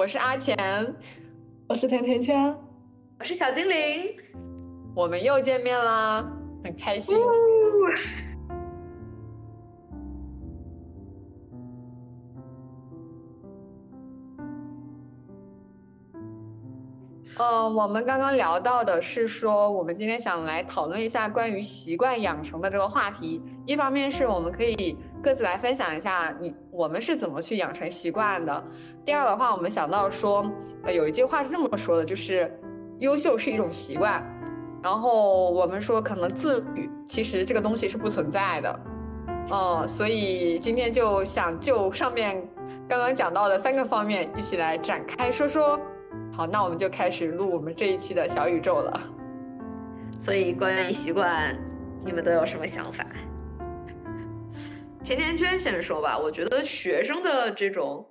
我是阿钱，我是甜甜圈，我是小精灵，我们又见面啦，很开心。嗯，我们刚刚聊到的是说，我们今天想来讨论一下关于习惯养成的这个话题。一方面是我们可以各自来分享一下你我们是怎么去养成习惯的。第二的话，我们想到说，呃，有一句话是这么说的，就是优秀是一种习惯。然后我们说，可能自律其实这个东西是不存在的。嗯，所以今天就想就上面刚刚讲到的三个方面一起来展开说说。好，那我们就开始录我们这一期的小宇宙了。所以关于习惯，你们都有什么想法？甜甜圈先说吧。我觉得学生的这种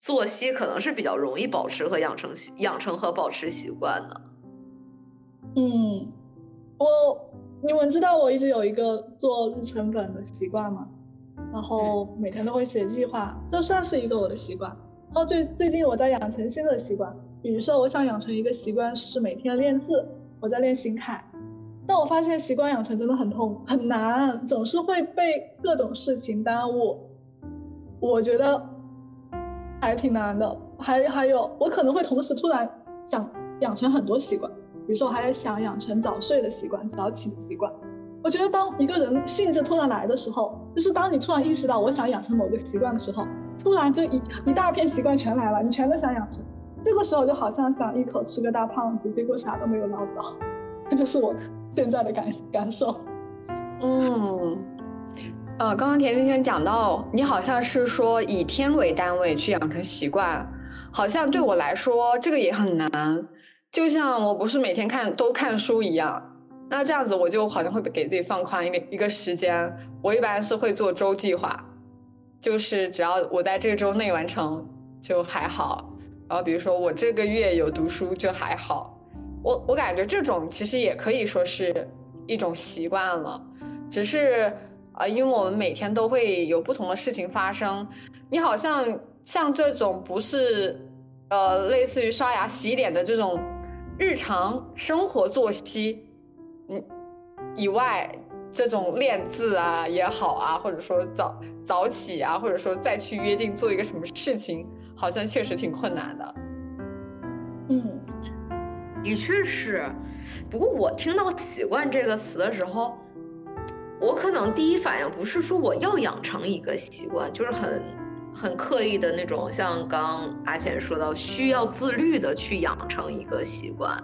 作息可能是比较容易保持和养成习养成和保持习惯的。嗯，我你们知道我一直有一个做日程本的习惯吗？然后每天都会写计划，这算是一个我的习惯。然后最最近我在养成新的习惯。比如说，我想养成一个习惯是每天练字，我在练行楷，但我发现习惯养成真的很痛很难，总是会被各种事情耽误。我觉得还挺难的。还还有，我可能会同时突然想养成很多习惯，比如说我还想养成早睡的习惯、早起的习惯。我觉得当一个人兴致突然来的时候，就是当你突然意识到我想养成某个习惯的时候，突然就一一大片习惯全来了，你全都想养成。这个时候就好像想一口吃个大胖子，结果啥都没有捞到，这就是我现在的感感受。嗯，呃，刚刚甜甜圈讲到，你好像是说以天为单位去养成习惯，好像对我来说这个也很难。就像我不是每天看都看书一样，那这样子我就好像会给自己放宽一个一个时间。我一般是会做周计划，就是只要我在这个周内完成就还好。然后比如说我这个月有读书就还好，我我感觉这种其实也可以说是一种习惯了，只是啊，因为我们每天都会有不同的事情发生，你好像像这种不是呃类似于刷牙洗脸的这种日常生活作息，嗯以外，这种练字啊也好啊，或者说早早起啊，或者说再去约定做一个什么事情。好像确实挺困难的，嗯，的确是。不过我听到“习惯”这个词的时候，我可能第一反应不是说我要养成一个习惯，就是很很刻意的那种，像刚阿浅说到需要自律的去养成一个习惯。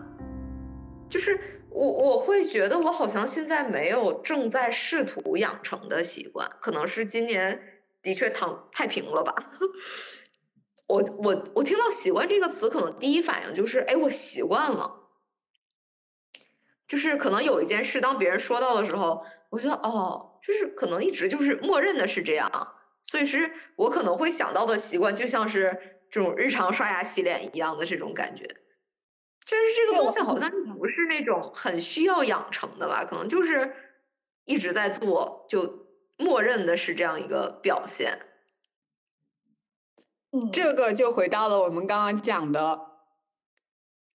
就是我我会觉得我好像现在没有正在试图养成的习惯，可能是今年的确躺太平了吧。我我我听到“习惯”这个词，可能第一反应就是，哎，我习惯了。就是可能有一件事，当别人说到的时候，我觉得哦，就是可能一直就是默认的是这样，所以是我可能会想到的习惯，就像是这种日常刷牙洗脸一样的这种感觉。但是这个东西好像不是那种很需要养成的吧？可能就是一直在做，就默认的是这样一个表现。这个就回到了我们刚刚讲的，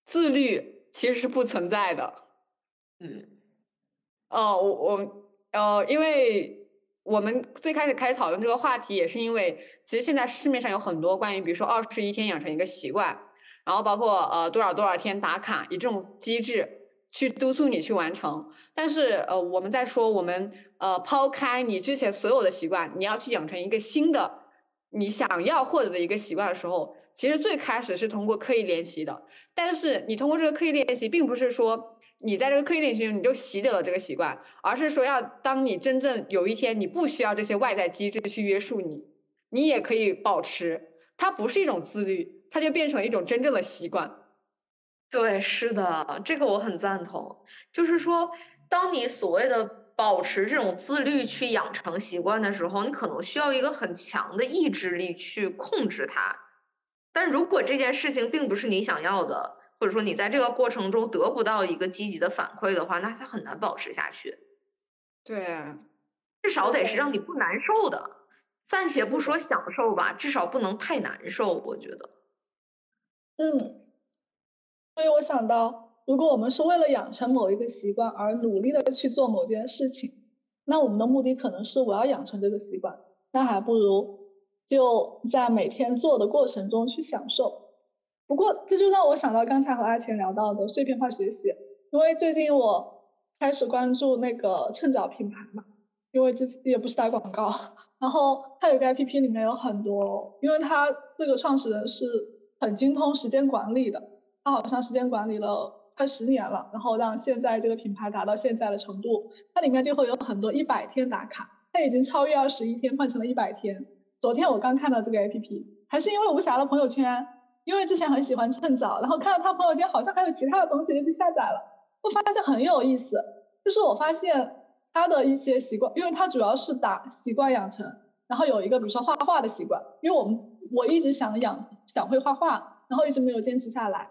自律其实是不存在的。嗯，哦，我我呃，因为我们最开始开始讨论这个话题，也是因为其实现在市面上有很多关于，比如说二十一天养成一个习惯，然后包括呃多少多少天打卡，以这种机制去督促你去完成。但是呃，我们在说我们呃抛开你之前所有的习惯，你要去养成一个新的。你想要获得的一个习惯的时候，其实最开始是通过刻意练习的。但是你通过这个刻意练习，并不是说你在这个刻意练习中你就习得了这个习惯，而是说要当你真正有一天你不需要这些外在机制去约束你，你也可以保持。它不是一种自律，它就变成了一种真正的习惯。对，是的，这个我很赞同。就是说，当你所谓的。保持这种自律去养成习惯的时候，你可能需要一个很强的意志力去控制它。但如果这件事情并不是你想要的，或者说你在这个过程中得不到一个积极的反馈的话，那它很难保持下去。对，至少得是让你不难受的。暂且不说享受吧，至少不能太难受。我觉得。嗯，所以我想到，如果我们是为了养成某一个习惯而努力的去做某件事情，那我们的目的可能是我要养成这个习惯，那还不如就在每天做的过程中去享受。不过这就让我想到刚才和阿钱聊到的碎片化学习，因为最近我开始关注那个趁早品牌嘛，因为这也不是打广告，然后它有个 APP 里面有很多，因为它这个创始人是很精通时间管理的，他好像时间管理了快十年了，然后让现在这个品牌达到现在的程度，它里面就会有很多一百天打卡，它已经超越二十一天换成了一百天。昨天我刚看到这个 APP，还是因为无暇的朋友圈。因为之前很喜欢趁早，然后看到他朋友圈好像还有其他的东西，就去下载了。我发现很有意思，就是我发现他的一些习惯，因为他主要是打习惯养成，然后有一个比如说画画的习惯，因为我们我一直想养想会画画，然后一直没有坚持下来。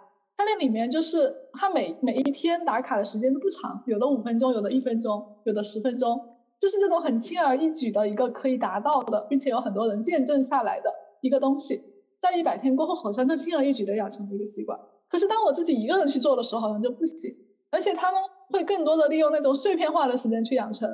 那里面就是他每每一天打卡的时间都不长，有的五分钟，有的一分钟，有的十分钟，就是这种很轻而易举的一个可以达到的，并且有很多人见证下来的一个东西。在一百天过后，好像就轻而易举的养成了一个习惯。可是当我自己一个人去做的时候，好像就不行。而且他们会更多的利用那种碎片化的时间去养成，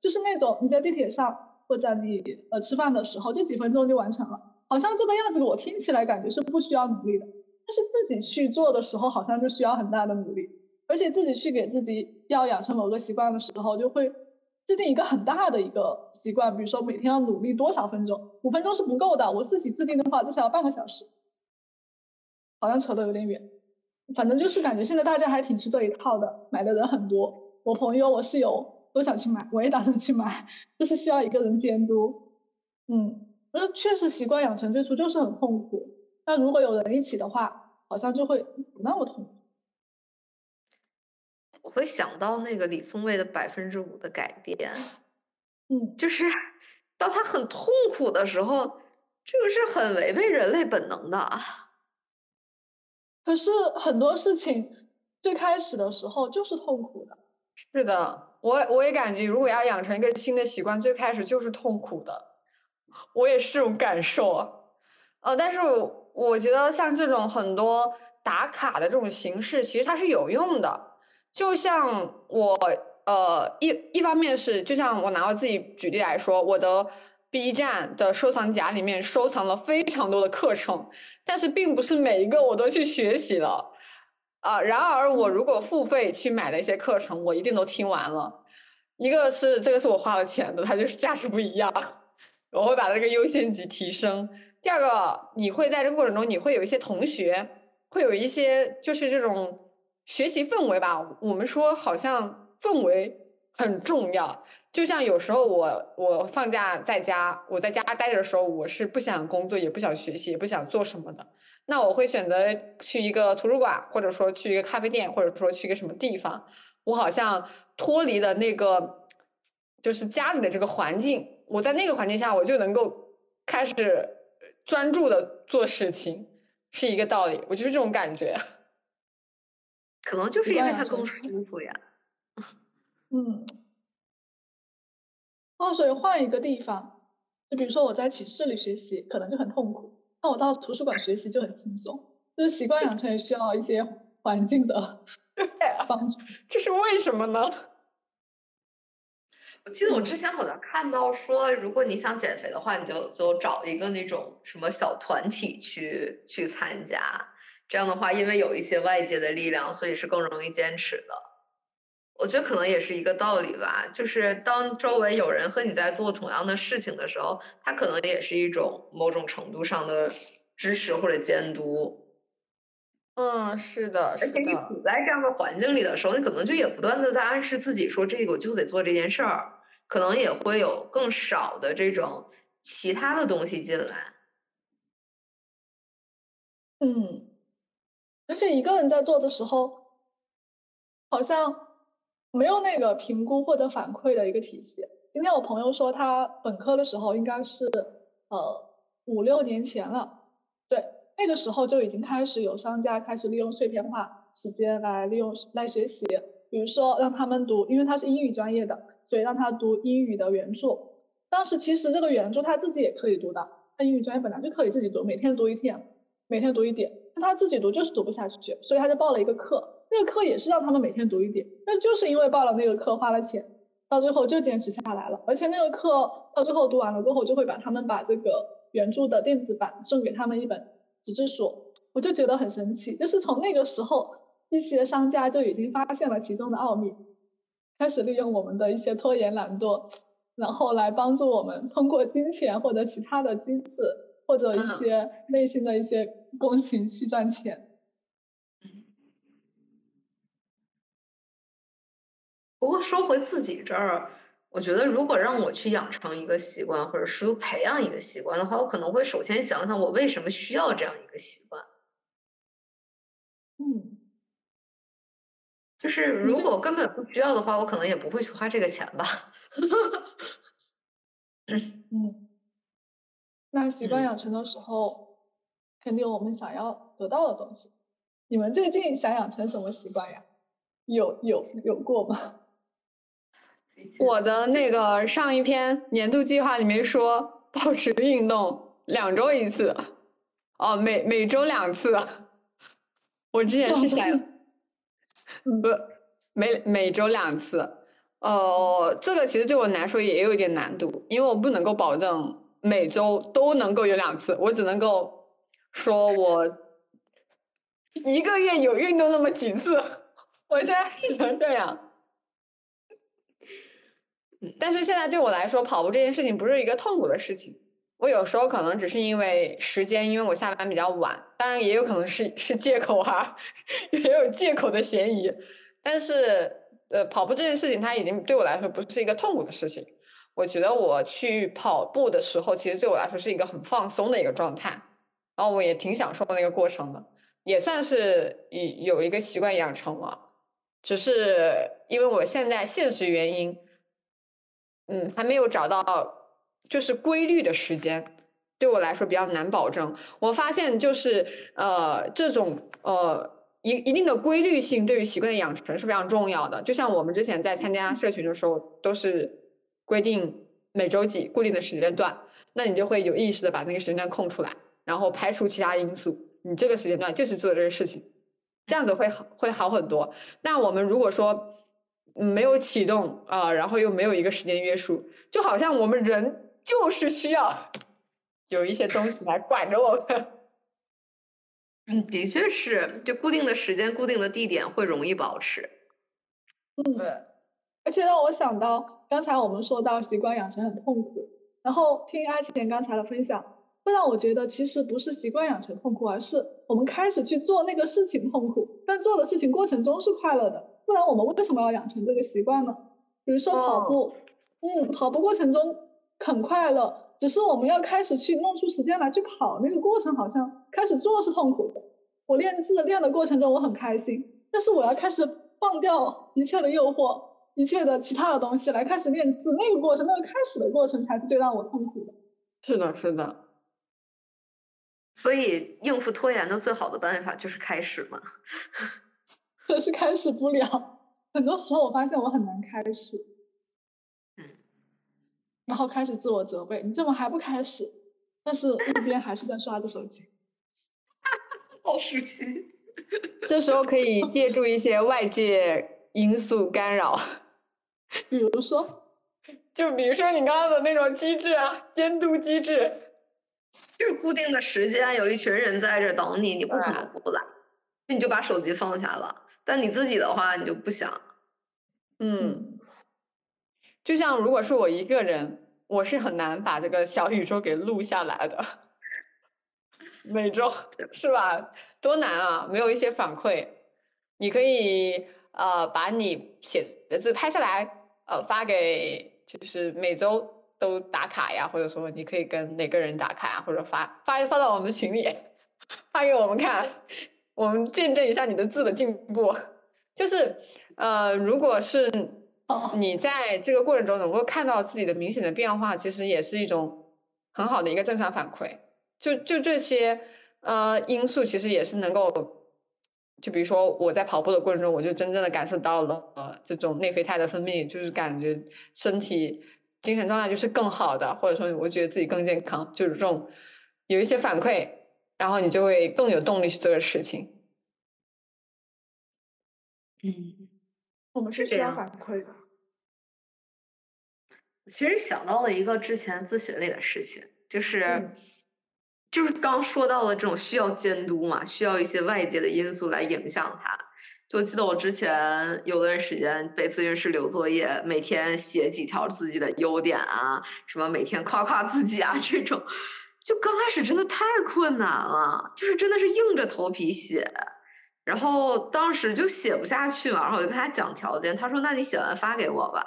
就是那种你在地铁上或者你呃吃饭的时候，就几分钟就完成了。好像这个样子我听起来感觉是不需要努力的，但是自己去做的时候，好像就需要很大的努力。而且自己去给自己要养成某个习惯的时候，就会。制定一个很大的一个习惯，比如说每天要努力多少分钟，五分钟是不够的。我自己制定的话，至少要半个小时。好像扯得有点远，反正就是感觉现在大家还挺吃这一套的，买的人很多。我朋友、我室友都想去买，我也打算去买，就是需要一个人监督。嗯，那确实习惯养成最初就是很痛苦，那如果有人一起的话，好像就会不那么痛苦。我会想到那个李松蔚的百分之五的改变，嗯，就是当他很痛苦的时候，这个是很违背人类本能的。可是很多事情最开始的时候就是痛苦的。是的，我我也感觉，如果要养成一个新的习惯，最开始就是痛苦的。我也是这种感受，呃，但是我觉得像这种很多打卡的这种形式，其实它是有用的。就像我，呃，一一方面是，就像我拿我自己举例来说，我的 B 站的收藏夹里面收藏了非常多的课程，但是并不是每一个我都去学习了，啊，然而我如果付费去买了一些课程，我一定都听完了。一个是这个是我花了钱的，它就是价值不一样，我会把这个优先级提升。第二个，你会在这个过程中，你会有一些同学，会有一些就是这种。学习氛围吧，我们说好像氛围很重要。就像有时候我我放假在家，我在家待着的时候，我是不想工作，也不想学习，也不想做什么的。那我会选择去一个图书馆，或者说去一个咖啡店，或者说去一个什么地方。我好像脱离了那个就是家里的这个环境，我在那个环境下，我就能够开始专注的做事情，是一个道理。我就是这种感觉。可能就是因为它更舒服呀。嗯。哦，所以换一个地方，就比如说我在寝室里学习，可能就很痛苦；那我到图书馆学习就很轻松。就是习惯养成也需要一些环境的帮助。这是为什么呢？我记得我之前好像看到说，如果你想减肥的话，你就就找一个那种什么小团体去去参加。这样的话，因为有一些外界的力量，所以是更容易坚持的。我觉得可能也是一个道理吧，就是当周围有人和你在做同样的事情的时候，他可能也是一种某种程度上的支持或者监督。嗯，是的，而且你处在这样的环境里的时候，你可能就也不断的在暗示自己说，这个我就得做这件事儿，可能也会有更少的这种其他的东西进来。嗯。而且一个人在做的时候，好像没有那个评估或者反馈的一个体系。今天我朋友说，他本科的时候应该是呃五六年前了，对，那个时候就已经开始有商家开始利用碎片化时间来利用来学习，比如说让他们读，因为他是英语专业的，所以让他读英语的原著。当时其实这个原著他自己也可以读的，他英语专业本来就可以自己读，每天读一天，每天读一点。他自己读就是读不下去，所以他就报了一个课，那个课也是让他们每天读一点，但就是因为报了那个课花了钱，到最后就坚持下来了，而且那个课到最后读完了过后，就会把他们把这个原著的电子版送给他们一本纸质书，我就觉得很神奇，就是从那个时候，一些商家就已经发现了其中的奥秘，开始利用我们的一些拖延懒惰，然后来帮助我们通过金钱或者其他的机制。或者一些内心的一些共情去赚钱。不过说回自己这儿，我觉得如果让我去养成一个习惯，或者是培养一个习惯的话，我可能会首先想想我为什么需要这样一个习惯。嗯，就是如果根本不需要的话，我可能也不会去花这个钱吧。嗯。那习惯养成的时候，肯定有我们想要得到的东西。你们最近想养成什么习惯呀？有有有过吗？我的那个上一篇年度计划里面说，保持运动两周一次，哦，每每周两次。我之前是想，不，每每周两次。呃，这个其实对我来说也有一点难度，因为我不能够保证。每周都能够有两次，我只能够说我一个月有运动那么几次，我现在只能这样。但是现在对我来说，跑步这件事情不是一个痛苦的事情。我有时候可能只是因为时间，因为我下班比较晚，当然也有可能是是借口哈，也有借口的嫌疑。但是呃，跑步这件事情，它已经对我来说不是一个痛苦的事情。我觉得我去跑步的时候，其实对我来说是一个很放松的一个状态，然后我也挺享受那个过程的，也算是有有一个习惯养成了。只是因为我现在现实原因，嗯，还没有找到就是规律的时间，对我来说比较难保证。我发现就是呃，这种呃一一定的规律性对于习惯的养成是非常重要的。就像我们之前在参加社群的时候都是。规定每周几固定的时间段，那你就会有意识的把那个时间段空出来，然后排除其他因素，你这个时间段就是做这个事情，这样子会好会好很多。那我们如果说没有启动啊，然后又没有一个时间约束，就好像我们人就是需要 有一些东西来管着我们。嗯，的确是，就固定的时间、固定的地点会容易保持。嗯，对。而且让我想到，刚才我们说到习惯养成很痛苦，然后听阿田刚才的分享，会让我觉得其实不是习惯养成痛苦，而是我们开始去做那个事情痛苦，但做的事情过程中是快乐的。不然我们为什么要养成这个习惯呢？比如说跑步，嗯，跑步过程中很快乐，只是我们要开始去弄出时间来去跑，那个过程好像开始做是痛苦的。我练字练的过程中我很开心，但是我要开始放掉一切的诱惑。一切的其他的东西来开始练字，那个过程，那个开始的过程才是最让我痛苦的。是的，是的。所以应付拖延的最好的办法就是开始嘛。可 是开始不了，很多时候我发现我很难开始。嗯。然后开始自我责备，你怎么还不开始？但是一边还是在刷着手机。好熟悉。这时候可以借助一些外界因素干扰。比如说，就比如说你刚刚的那种机制啊，监督机制，就是固定的时间，有一群人在这等你，你不可能不来，你就把手机放下了。但你自己的话，你就不想。嗯，就像如果是我一个人，我是很难把这个小宇宙给录下来的。每周是吧？多难啊！没有一些反馈，你可以呃把你写的字拍下来。呃，发给就是每周都打卡呀，或者说你可以跟哪个人打卡呀，或者发发发到我们群里，发给我们看，我们见证一下你的字的进步。就是呃，如果是你在这个过程中能够看到自己的明显的变化，其实也是一种很好的一个正常反馈。就就这些呃因素，其实也是能够。就比如说我在跑步的过程中，我就真正的感受到了呃这种内啡肽的分泌，就是感觉身体精神状态就是更好的，或者说我觉得自己更健康，就是这种有一些反馈，然后你就会更有动力去做这事情。嗯，我们是需要反馈的。其实想到了一个之前咨询类的事情，就是嗯就是刚说到的这种需要监督嘛，需要一些外界的因素来影响它。就记得我之前有段时间被咨询师留作业，每天写几条自己的优点啊，什么每天夸夸自己啊，这种，就刚开始真的太困难了，就是真的是硬着头皮写。然后当时就写不下去嘛，然后我就跟他讲条件，他说：“那你写完发给我吧。”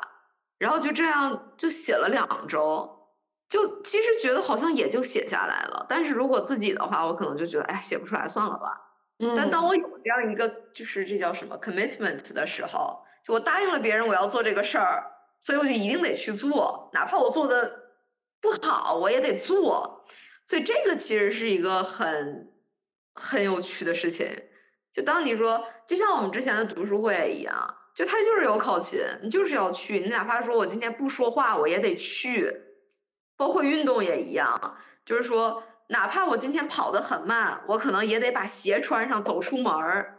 然后就这样就写了两周，就其实觉得好像也就写下来了。但是如果自己的话，我可能就觉得，哎，写不出来，算了吧。嗯，但当我有这样一个就是这叫什么 commitment 的时候，就我答应了别人我要做这个事儿，所以我就一定得去做，哪怕我做的不好，我也得做。所以这个其实是一个很很有趣的事情。就当你说，就像我们之前的读书会一样，就它就是有考勤，你就是要去，你哪怕说我今天不说话，我也得去。包括运动也一样，就是说，哪怕我今天跑得很慢，我可能也得把鞋穿上走出门儿。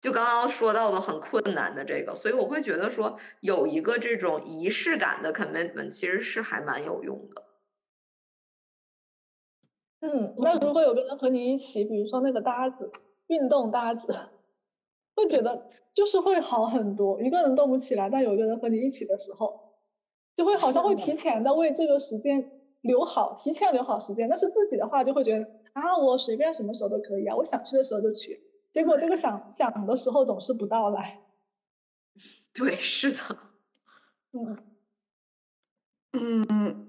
就刚刚说到的很困难的这个，所以我会觉得说，有一个这种仪式感的 commitment 其实是还蛮有用的。嗯，那如果有个人和你一起，比如说那个搭子，运动搭子，会觉得就是会好很多。一个人动不起来，但有一个人和你一起的时候，就会好像会提前的为这个时间留好，提前留好时间。但是自己的话就会觉得啊，我随便什么时候都可以啊，我想去的时候就去。结果这个想想的时候总是不到来。对，是的。嗯 嗯，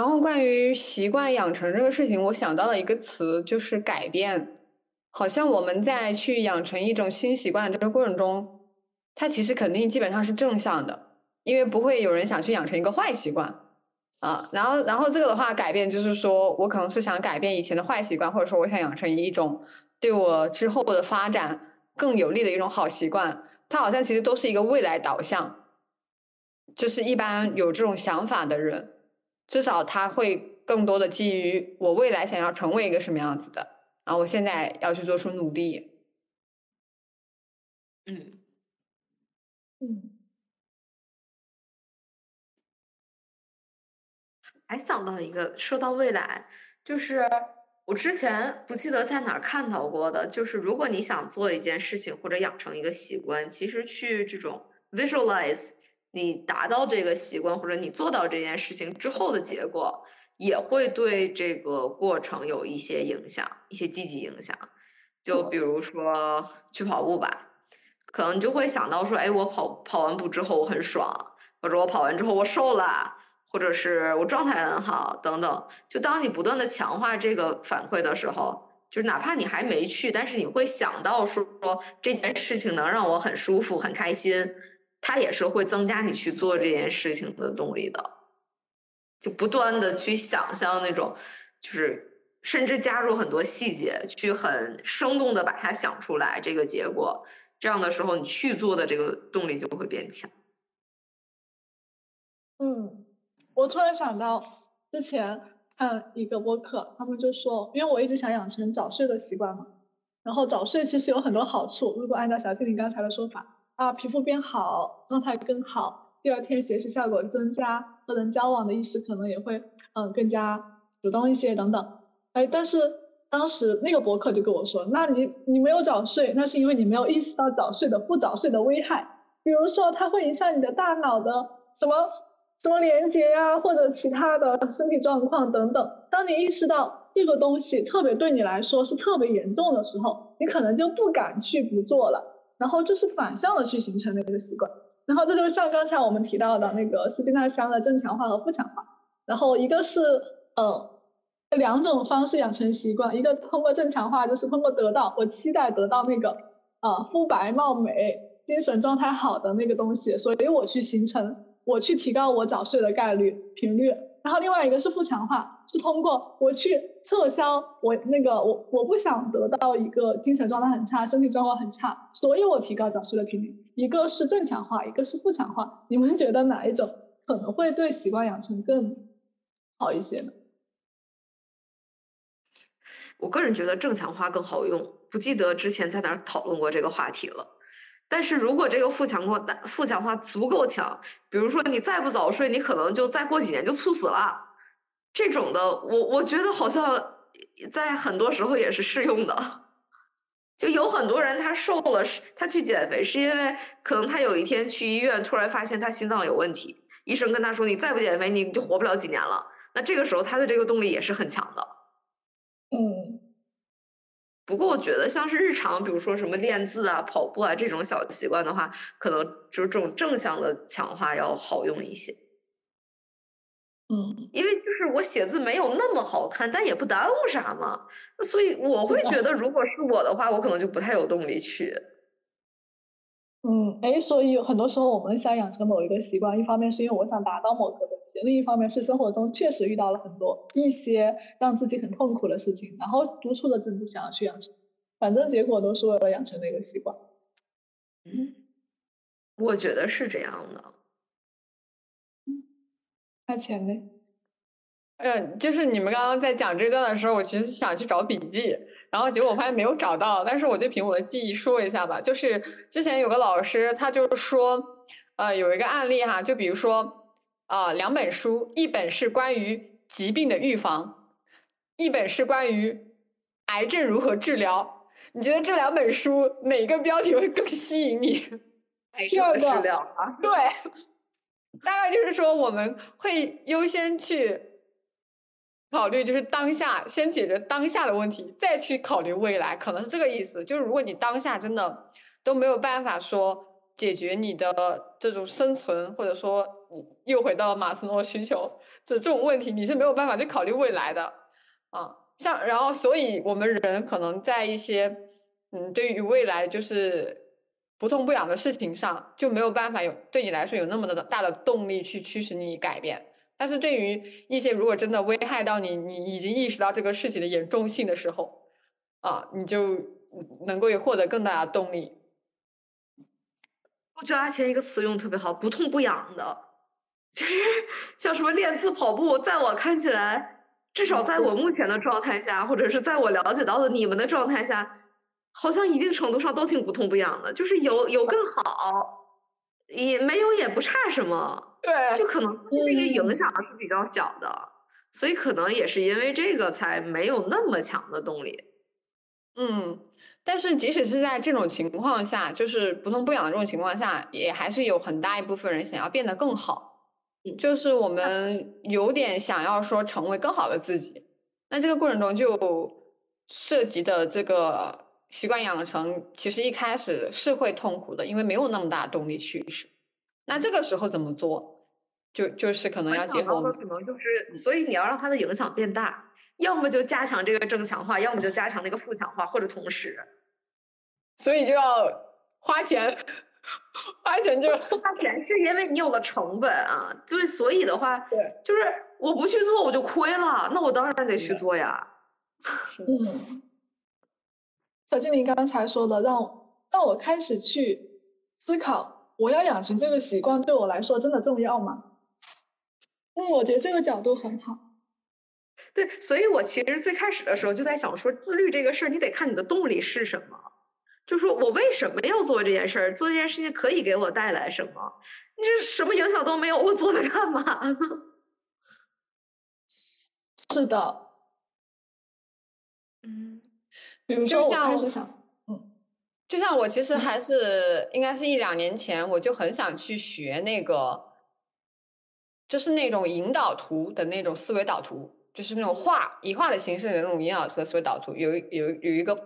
然后关于习惯养成这个事情，我想到了一个词，就是改变。好像我们在去养成一种新习惯的这个过程中，它其实肯定基本上是正向的，因为不会有人想去养成一个坏习惯啊。然后，然后这个的话，改变就是说我可能是想改变以前的坏习惯，或者说我想养成一种对我之后的发展更有利的一种好习惯。它好像其实都是一个未来导向，就是一般有这种想法的人，至少他会更多的基于我未来想要成为一个什么样子的。然后我现在要去做出努力。嗯嗯还想到一个，说到未来，就是我之前不记得在哪儿看到过的，就是如果你想做一件事情或者养成一个习惯，其实去这种 visualize 你达到这个习惯或者你做到这件事情之后的结果，也会对这个过程有一些影响，一些积极影响。就比如说去跑步吧，可能就会想到说，哎，我跑跑完步之后我很爽，或者我跑完之后我瘦了。或者是我状态很好，等等。就当你不断的强化这个反馈的时候，就是哪怕你还没去，但是你会想到说说这件事情能让我很舒服、很开心，它也是会增加你去做这件事情的动力的。就不断的去想象那种，就是甚至加入很多细节，去很生动的把它想出来这个结果。这样的时候，你去做的这个动力就会变强。嗯。我突然想到，之前看一个播客，他们就说，因为我一直想养成早睡的习惯嘛，然后早睡其实有很多好处。如果按照小静你刚才的说法，啊，皮肤变好，状态更好，第二天学习效果增加，和人交往的意识可能也会嗯更加主动一些等等。哎，但是当时那个博客就跟我说，那你你没有早睡，那是因为你没有意识到早睡的不早睡的危害，比如说它会影响你的大脑的什么。什么连接呀，或者其他的身体状况等等。当你意识到这个东西特别对你来说是特别严重的时候，你可能就不敢去不做了，然后就是反向的去形成那个习惯。然后这就像刚才我们提到的那个斯金纳箱的正强化和负强化。然后一个是呃两种方式养成习惯，一个通过正强化，就是通过得到我期待得到那个啊肤白貌美、精神状态好的那个东西，所以我去形成。我去提高我早睡的概率频率，然后另外一个是负强化，是通过我去撤销我那个我我不想得到一个精神状态很差、身体状况很差，所以我提高早睡的频率。一个是正强化，一个是负强化，你们觉得哪一种可能会对习惯养成更好一些呢？我个人觉得正强化更好用，不记得之前在哪儿讨论过这个话题了。但是如果这个负强化负强化足够强，比如说你再不早睡，你可能就再过几年就猝死了。这种的，我我觉得好像在很多时候也是适用的。就有很多人他瘦了，他去减肥是因为可能他有一天去医院，突然发现他心脏有问题，医生跟他说你再不减肥你就活不了几年了。那这个时候他的这个动力也是很强的。嗯。不过我觉得像是日常，比如说什么练字啊、跑步啊这种小习惯的话，可能就是这种正向的强化要好用一些。嗯，因为就是我写字没有那么好看，但也不耽误啥嘛。所以我会觉得，如果是我的话，我可能就不太有动力去。嗯，哎，所以有很多时候我们想养成某一个习惯，一方面是因为我想达到某个东西，另一方面是生活中确实遇到了很多一些让自己很痛苦的事情，然后督促着自己想要去养成，反正结果都是为了养成那个习惯。嗯，我觉得是这样的。花钱呢？嗯，就是你们刚刚在讲这段的时候，我其实想去找笔记，然后结果我发现没有找到。但是我就凭我的记忆说一下吧，就是之前有个老师，他就说，呃，有一个案例哈，就比如说啊，两本书，一本是关于疾病的预防，一本是关于癌症如何治疗。你觉得这两本书哪个标题会更吸引你？癌症的治疗啊？对。大概就是说，我们会优先去考虑，就是当下先解决当下的问题，再去考虑未来，可能是这个意思。就是如果你当下真的都没有办法说解决你的这种生存，或者说又回到马斯诺需求这这种问题，你是没有办法去考虑未来的啊。像然后，所以我们人可能在一些嗯，对于未来就是。不痛不痒的事情上就没有办法有对你来说有那么的大的动力去驱使你改变，但是对于一些如果真的危害到你，你已经意识到这个事情的严重性的时候，啊，你就能够获得更大的动力。我觉得阿钱一个词用的特别好，不痛不痒的，就是 像什么练字、跑步，在我看起来，至少在我目前的状态下，或者是在我了解到的你们的状态下。好像一定程度上都挺不痛不痒的，就是有有更好，也没有也不差什么，对，就可能这个影响是比较小的，所以可能也是因为这个才没有那么强的动力。嗯，但是即使是在这种情况下，就是不痛不痒的这种情况下，也还是有很大一部分人想要变得更好，就是我们有点想要说成为更好的自己，那这个过程中就涉及的这个。习惯养成其实一开始是会痛苦的，因为没有那么大动力去试。那这个时候怎么做？就就是可能要结合。可能就是，所以你要让它的影响变大，要么就加强这个正强化，要么就加强那个负强化，或者同时。所以就要花钱，花钱就花钱，是因为你有了成本啊。对，所以的话，对，就是我不去做我就亏了，那我当然得去做呀。嗯。小精灵刚才说的，让让我开始去思考，我要养成这个习惯，对我来说真的重要吗？嗯，我觉得这个角度很好。对，所以我其实最开始的时候就在想说，自律这个事儿，你得看你的动力是什么。就说我为什么要做这件事儿？做这件事情可以给我带来什么？你这什么影响都没有，我做它干嘛呢？是的。嗯。就像，嗯，就像我其实还是应该是一两年前，我就很想去学那个，就是那种引导图的那种思维导图，就是那种画以画的形式的那种引导图的思维导图，有有有一个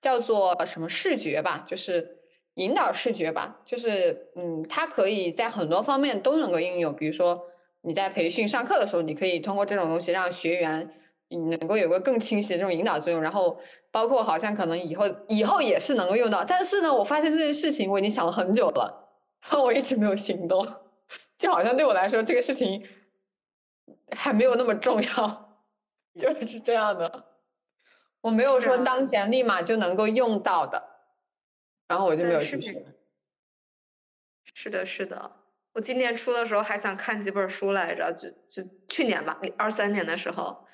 叫做什么视觉吧，就是引导视觉吧，就是嗯，它可以在很多方面都能够应用，比如说你在培训上课的时候，你可以通过这种东西让学员。你能够有个更清晰的这种引导作用，然后包括好像可能以后以后也是能够用到，但是呢，我发现这件事情我已经想了很久了，我一直没有行动，就好像对我来说这个事情还没有那么重要，就是这样的，我没有说当前立马就能够用到的，然后我就没有去学。是的，是的，我今年初的时候还想看几本书来着，就就去年吧，二三年的时候。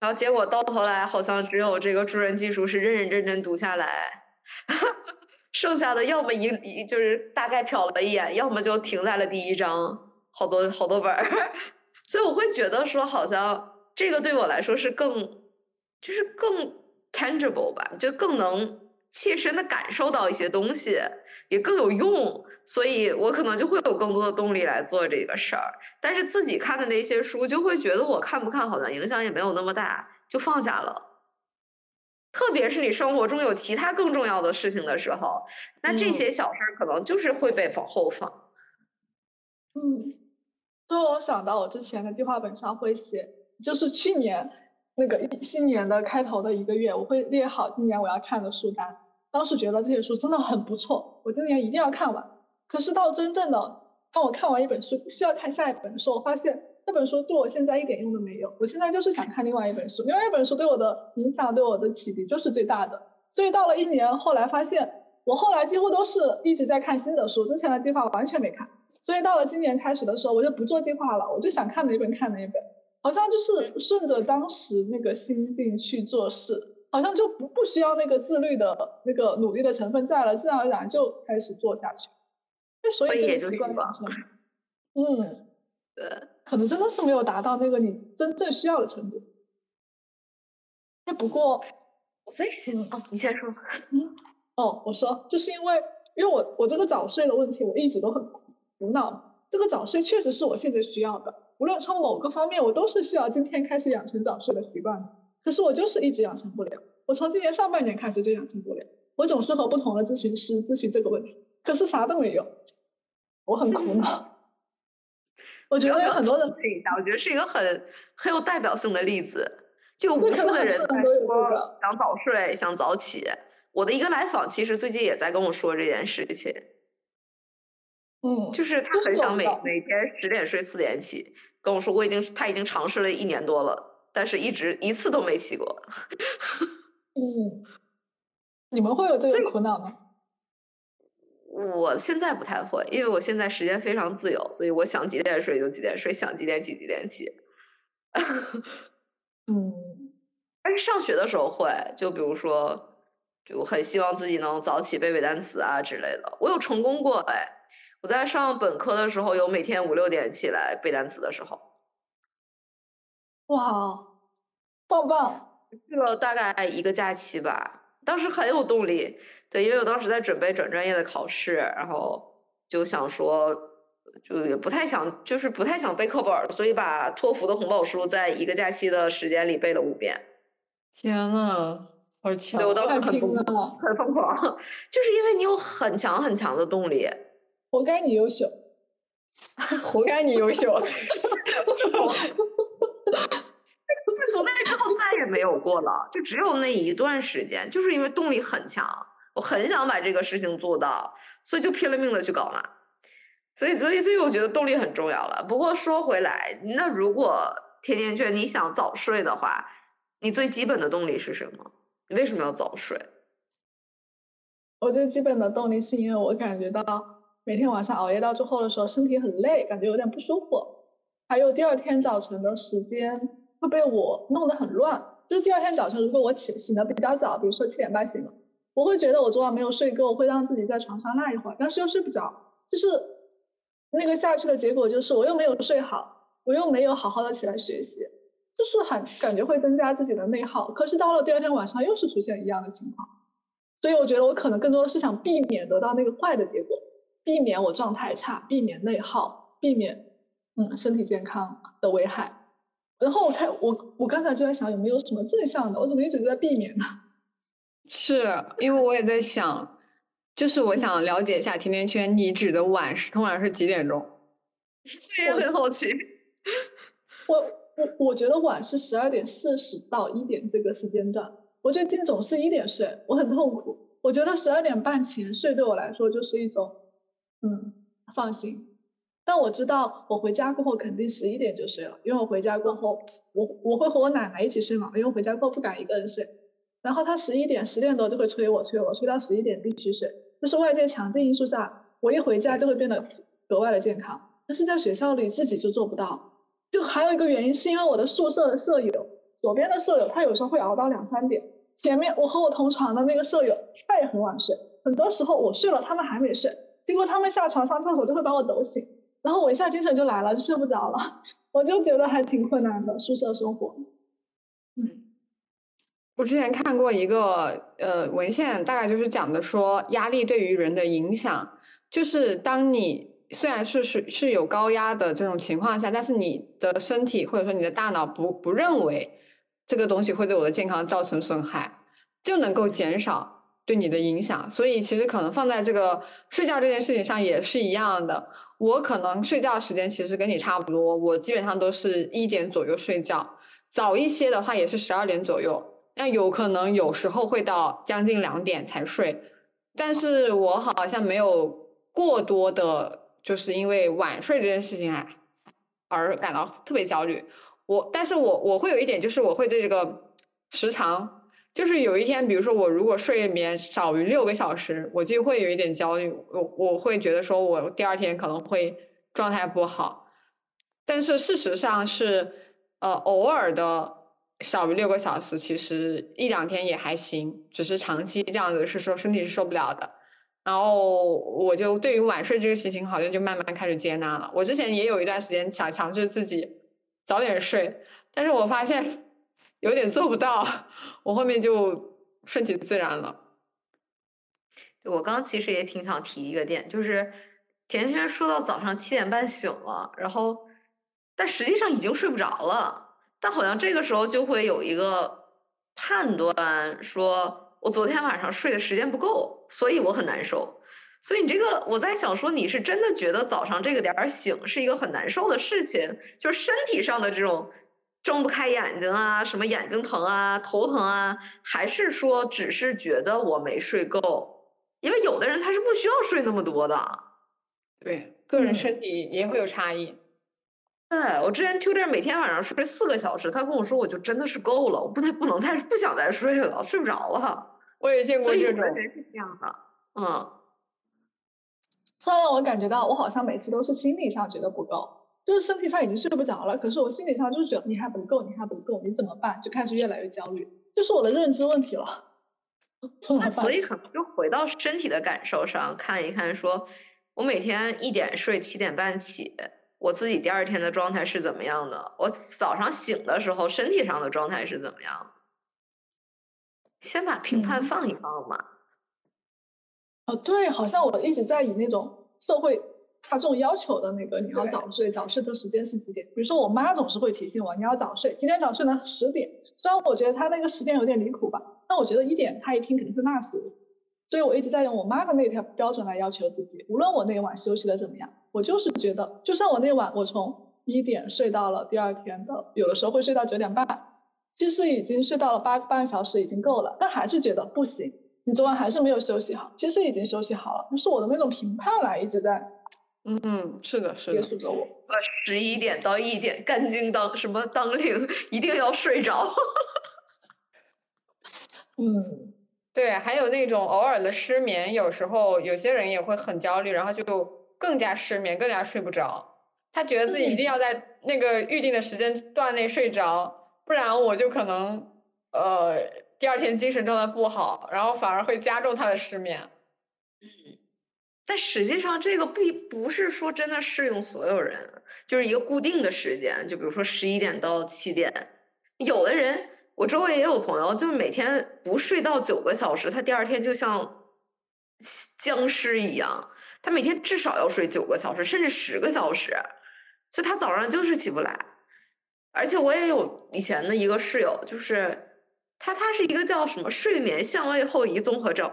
然后结果到头来好像只有这个助人技术是认认真真读下来，剩下的要么一一就是大概瞟了一眼，要么就停在了第一章，好多好多本儿，所以我会觉得说好像这个对我来说是更就是更 tangible 吧，就更能切身的感受到一些东西，也更有用。所以我可能就会有更多的动力来做这个事儿，但是自己看的那些书就会觉得我看不看好像影响也没有那么大，就放下了。特别是你生活中有其他更重要的事情的时候，那这些小事儿可能就是会被往后放。嗯，所以我想到我之前的计划本上会写，就是去年那个一新年的开头的一个月，我会列好今年我要看的书单。当时觉得这些书真的很不错，我今年一定要看完。可是到真正的当我看完一本书，需要看下一本的时候，我发现这本书对我现在一点用都没有。我现在就是想看另外一本书，另外一本书对我的影响、对我的启迪就是最大的。所以到了一年后来，发现我后来几乎都是一直在看新的书，之前的计划完全没看。所以到了今年开始的时候，我就不做计划了，我就想看哪本看哪本，好像就是顺着当时那个心境去做事，好像就不不需要那个自律的那个努力的成分在了，自然而然就开始做下去。所以也就习惯了。嗯，对，可能真的是没有达到那个你真正需要的程度。那，不过我在想，哦，你先说。嗯，哦，我说，就是因为因为我我这个早睡的问题，我一直都很苦恼。这个早睡确实是我现在需要的，无论从某个方面，我都是需要今天开始养成早睡的习惯的。可是我就是一直养成不了。我从今年上半年开始就养成不了。我总是和不同的咨询师咨询这个问题，可是啥都没有。我很苦恼，我觉得有很多的可以我觉得是一个很很有代表性的例子，就无数的人在说想早睡、想早起。我的一个来访其实最近也在跟我说这件事情，嗯，就是他很想每每天十点睡四点起，跟我说我已经他已经尝试了一年多了，但是一直一次都没起过。嗯，你们会有这个苦恼吗？我现在不太会，因为我现在时间非常自由，所以我想几点睡就几点睡，想几点起几点起。嗯，但是上学的时候会，就比如说，就很希望自己能早起背背单词啊之类的。我有成功过哎，我在上本科的时候有每天五六点起来背单词的时候。哇，棒棒！去了大概一个假期吧，当时很有动力。对，因为我当时在准备转专业的考试，然后就想说，就也不太想，就是不太想背课本，所以把托福的红宝书在一个假期的时间里背了五遍。天呐，好强！对我当时很疯狂，很疯狂，就是因为你有很强很强的动力。活该你优秀，活该你优秀。从那之后再也没有过了，就只有那一段时间，就是因为动力很强。我很想把这个事情做到，所以就拼了命的去搞嘛。所以，所以，所以我觉得动力很重要了。不过说回来，那如果甜甜圈你想早睡的话，你最基本的动力是什么？你为什么要早睡？我最基本的动力是因为我感觉到每天晚上熬夜到最后的时候，身体很累，感觉有点不舒服。还有第二天早晨的时间会被我弄得很乱。就是第二天早晨，如果我起醒的比较早，比如说七点半醒了。我会觉得我昨晚没有睡够，会让自己在床上赖一会儿，但是又睡不着，就是那个下去的结果就是我又没有睡好，我又没有好好的起来学习，就是很感觉会增加自己的内耗。可是到了第二天晚上又是出现一样的情况，所以我觉得我可能更多的是想避免得到那个坏的结果，避免我状态差，避免内耗，避免嗯身体健康的危害。然后我看我我刚才就在想有没有什么正向的，我怎么一直都在避免呢？是因为我也在想，就是我想了解一下甜甜圈，你指的晚是通常是几点钟？我也很好奇。我我我觉得晚是十二点四十到一点这个时间段。我最近总是一点睡，我很痛苦。我觉得十二点半前睡对我来说就是一种，嗯，放心。但我知道我回家过后肯定十一点就睡了，因为我回家过后，我我会和我奶奶一起睡嘛，因为回家过后不敢一个人睡。然后他十一点十点多就会催我催我催到十一点必须睡，就是外界强劲因素下，我一回家就会变得格外的健康。但是在学校里自己就做不到。就还有一个原因是因为我的宿舍的舍友左边的舍友他有时候会熬到两三点，前面我和我同床的那个舍友他也很晚睡，很多时候我睡了他们还没睡，经过他们下床上厕所就会把我抖醒，然后我一下精神就来了，就睡不着了，我就觉得还挺困难的宿舍生活。嗯，我之前看过一个呃文献，大概就是讲的说压力对于人的影响，就是当你虽然是是是有高压的这种情况下，但是你的身体或者说你的大脑不不认为这个东西会对我的健康造成损害，就能够减少对你的影响。所以其实可能放在这个睡觉这件事情上也是一样的。我可能睡觉时间其实跟你差不多，我基本上都是一点左右睡觉。早一些的话也是十二点左右，那有可能有时候会到将近两点才睡，但是我好像没有过多的，就是因为晚睡这件事情啊而感到特别焦虑。我，但是我我会有一点，就是我会对这个时长，就是有一天，比如说我如果睡眠少于六个小时，我就会有一点焦虑，我我会觉得说我第二天可能会状态不好，但是事实上是。呃，偶尔的少于六个小时，其实一两天也还行，只是长期这样子是说身体是受不了的。然后我就对于晚睡这个事情，好像就慢慢开始接纳了。我之前也有一段时间想强制自己早点睡，但是我发现有点做不到，我后面就顺其自然了。我刚其实也挺想提一个点，就是甜甜圈说到早上七点半醒了，然后。但实际上已经睡不着了，但好像这个时候就会有一个判断，说我昨天晚上睡的时间不够，所以我很难受。所以你这个，我在想说，你是真的觉得早上这个点儿醒是一个很难受的事情，就是身体上的这种睁不开眼睛啊，什么眼睛疼啊、头疼啊，还是说只是觉得我没睡够？因为有的人他是不需要睡那么多的。对，个人身体也会有差异。对我之前 tutor 每天晚上睡四个小时，他跟我说我就真的是够了，我不太不能再不想再睡了，睡不着了。我也见过这种人，是这样的。嗯，突然让我感觉到，我好像每次都是心理上觉得不够，就是身体上已经睡不着了，可是我心理上就是觉得你还不够，你还不够，你怎么办？就开始越来越焦虑，就是我的认知问题了。那所以可能就回到身体的感受上看一看，说我每天一点睡，七点半起。我自己第二天的状态是怎么样的？我早上醒的时候身体上的状态是怎么样？先把评判放一放嘛。哦，对，好像我一直在以那种社会大众要求的那个你要早睡，早睡的时间是几点？比如说我妈总是会提醒我你要早睡，今天早睡呢十点。虽然我觉得她那个时间有点离谱吧，但我觉得一点她一听肯定会骂死我。所以我一直在用我妈的那条标准来要求自己，无论我那晚休息的怎么样。我就是觉得，就算我那晚我从一点睡到了第二天的，有的时候会睡到九点半，其实已经睡到了八半小时已经够了，但还是觉得不行。你昨晚还是没有休息好，其实已经休息好了，是我的那种评判来一直在，嗯嗯，是的，是的，约束着我。呃，十一点到一点，干净当什么当令，一定要睡着。嗯，对，还有那种偶尔的失眠，有时候有些人也会很焦虑，然后就。更加失眠，更加睡不着。他觉得自己一定要在那个预定的时间段内睡着，不然我就可能呃第二天精神状态不好，然后反而会加重他的失眠。但实际上这个并不是说真的适用所有人，就是一个固定的时间，就比如说十一点到七点。有的人，我周围也有朋友，就是每天不睡到九个小时，他第二天就像僵尸一样。他每天至少要睡九个小时，甚至十个小时，所以他早上就是起不来。而且我也有以前的一个室友，就是他，他是一个叫什么睡眠相位后移综合症，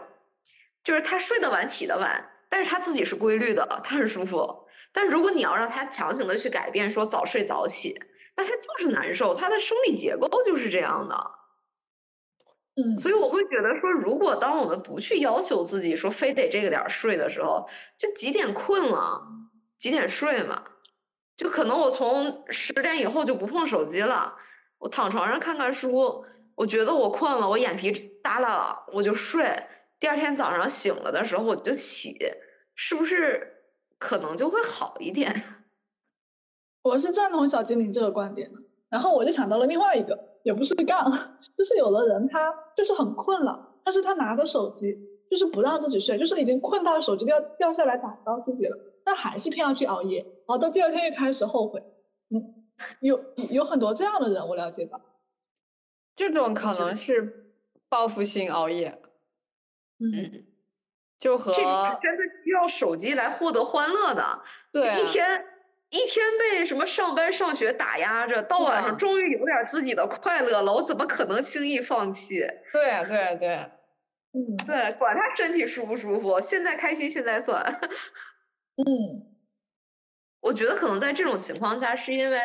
就是他睡得晚起得晚，但是他自己是规律的，他很舒服。但如果你要让他强行的去改变，说早睡早起，那他就是难受，他的生理结构就是这样的。嗯，所以我会觉得说，如果当我们不去要求自己说非得这个点儿睡的时候，就几点困了，几点睡嘛，就可能我从十点以后就不碰手机了，我躺床上看看书，我觉得我困了，我眼皮耷拉了，我就睡，第二天早上醒了的时候我就起，是不是可能就会好一点？我是赞同小精灵这个观点的，然后我就想到了另外一个。也不是杠，就是有的人他就是很困了，但是他拿着手机就是不让自己睡，就是已经困到手机掉掉下来打到自己了，但还是偏要去熬夜，熬到第二天又开始后悔。嗯，有有很多这样的人，我了解到。这种可能是报复性熬夜。嗯，就和这种是真的需要手机来获得欢乐的，对一天一天被什么上班上学打压着，到晚上终于有点自己的快乐了，我怎么可能轻易放弃？对对对，嗯。对，管他身体舒不舒服，现在开心现在算。嗯。我觉得可能在这种情况下，是因为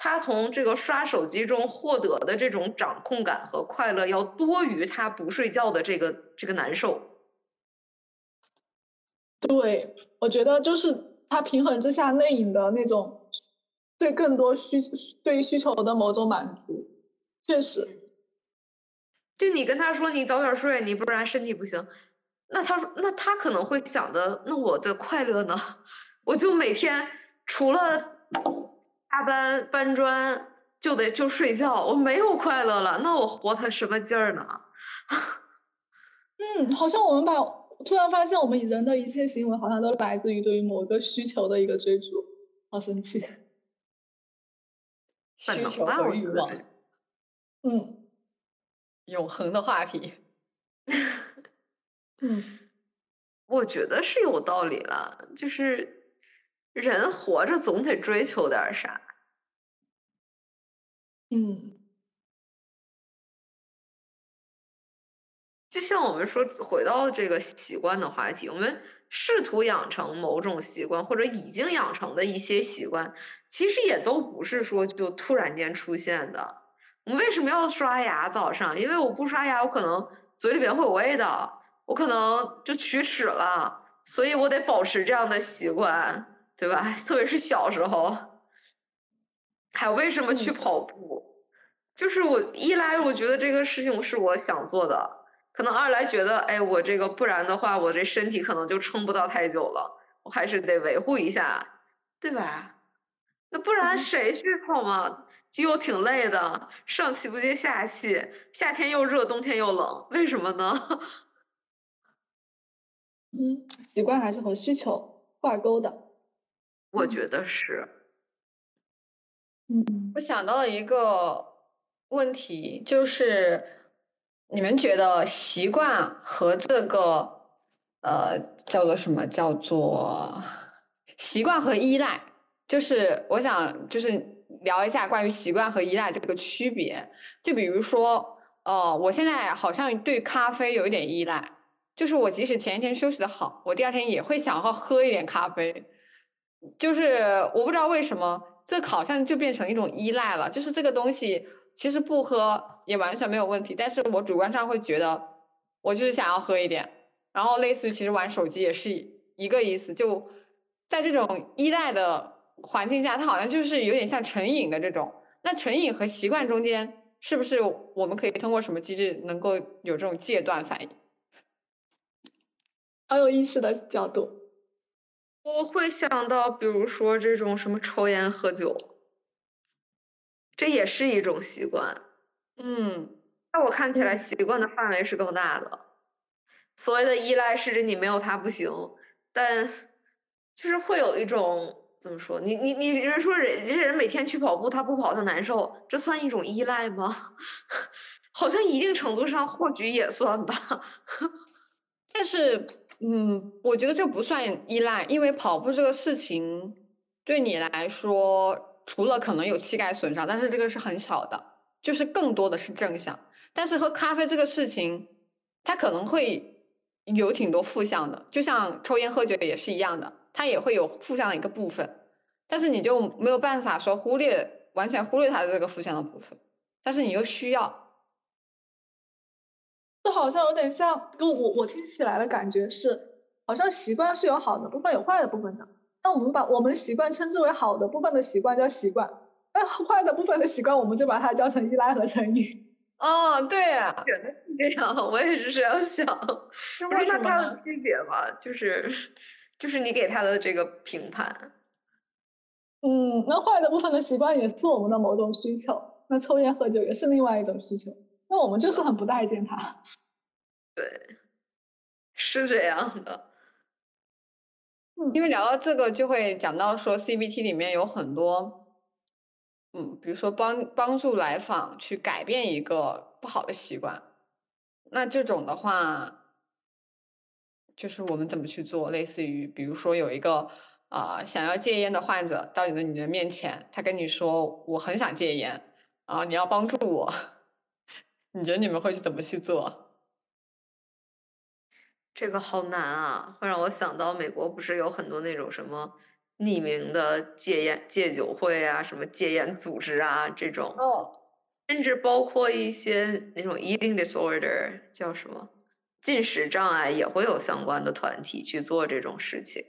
他从这个刷手机中获得的这种掌控感和快乐，要多于他不睡觉的这个这个难受。对，我觉得就是他平衡之下内隐的那种对更多需对需求的某种满足，确实。就你跟他说你早点睡，你不然身体不行。那他说，那他可能会想的，那我的快乐呢？我就每天除了加班搬砖，就得就睡觉，我没有快乐了，那我活他什么劲儿呢？嗯，好像我们把突然发现，我们人的一切行为好像都来自于对于某个需求的一个追逐，好神奇。需求和欲望，嗯永恒的话题。嗯我觉得是有道理了，就是人活着总得追求点啥。嗯就像我们说，回到这个习惯的话题，我们试图养成某种习惯，或者已经养成的一些习惯，其实也都不是说就突然间出现的。我们为什么要刷牙？早上，因为我不刷牙，我可能嘴里边会有味道，我可能就龋齿了，所以我得保持这样的习惯，对吧？特别是小时候。还有为什么去嗯跑步？就是我一来，我觉得这个事情是我想做的，可能二来觉得，哎，我这个不然的话，我这身体可能就撑不到太久了，我还是得维护一下，对吧？那不然嗯谁去跑嘛？又挺累的，上气不接下气，夏天又热，冬天又冷，为什么呢？嗯，习惯还是和需求挂钩的。我嗯觉得是，嗯我想到了一个问题，就是你们觉得习惯和这个呃叫做什么？叫做习惯和依赖。就是我想就是聊一下关于习惯和依赖这个区别。就比如说，哦，我现在好像对咖啡有一点依赖，就是我即使前一天休息的好，我第二天也会想要喝一点咖啡。就是我不知道为什么，这好像就变成一种依赖了。就是这个东西其实不喝也完全没有问题，但是我主观上会觉得我就是想要喝一点。然后类似于其实玩手机也是一个意思，就在这种依赖的环境下，它好像就是有点像成瘾的这种。那成瘾和习惯中间，是不是我们可以通过什么机制能够有这种戒断反应？好有意思的角度。我会想到，比如说这种什么抽烟喝酒，这也是一种习惯。嗯，在我看起来，嗯习惯的范围是更大的。所谓的依赖是指你没有它不行，但就是会有一种怎么说？你你你人说人这人每天去跑步，他不跑他难受，这算一种依赖吗？好像一定程度上或许也算吧。但是，嗯，我觉得这不算依赖，因为跑步这个事情对你来说，除了可能有膝盖损伤，但是这个是很小的，就是更多的是正向。但是喝咖啡这个事情，它可能会有挺多负向的，就像抽烟喝酒也是一样的，它也会有负向的一个部分，但是你就没有办法说忽略，完全忽略它的这个负向的部分，但是你又需要。这好像有点像，我我我听起来的感觉是，好像习惯是有好的部分，有坏的部分的。那我们把我们习惯称之为好的部分的习惯叫习惯，那坏的部分的习惯，我们就把它叫成依赖和成瘾。哦，对啊，这样，我也是这样想。是我说为什么呢那它的？区别吧，就是就是你给他的这个评判。嗯，那坏的部分的习惯也是我们的某种需求。那抽烟喝酒也是另外一种需求。那我们就是很不待见他。对，是这样的。嗯，因为聊到这个，就会讲到说 CBT 里面有很多，嗯，比如说帮帮助来访去改变一个不好的习惯。那这种的话，就是我们怎么去做？类似于，比如说有一个啊想要戒烟的患者到你的你的面前，他跟你说我很想戒烟，然后你要帮助我，你觉得你们会去怎么去做？这个好难啊，会让我想到美国不是有很多那种什么匿名的戒烟戒酒会啊，什么戒烟组织啊这种。哦。甚至包括一些那种 eating disorder 叫什么进食障碍，也会有相关的团体去做这种事情。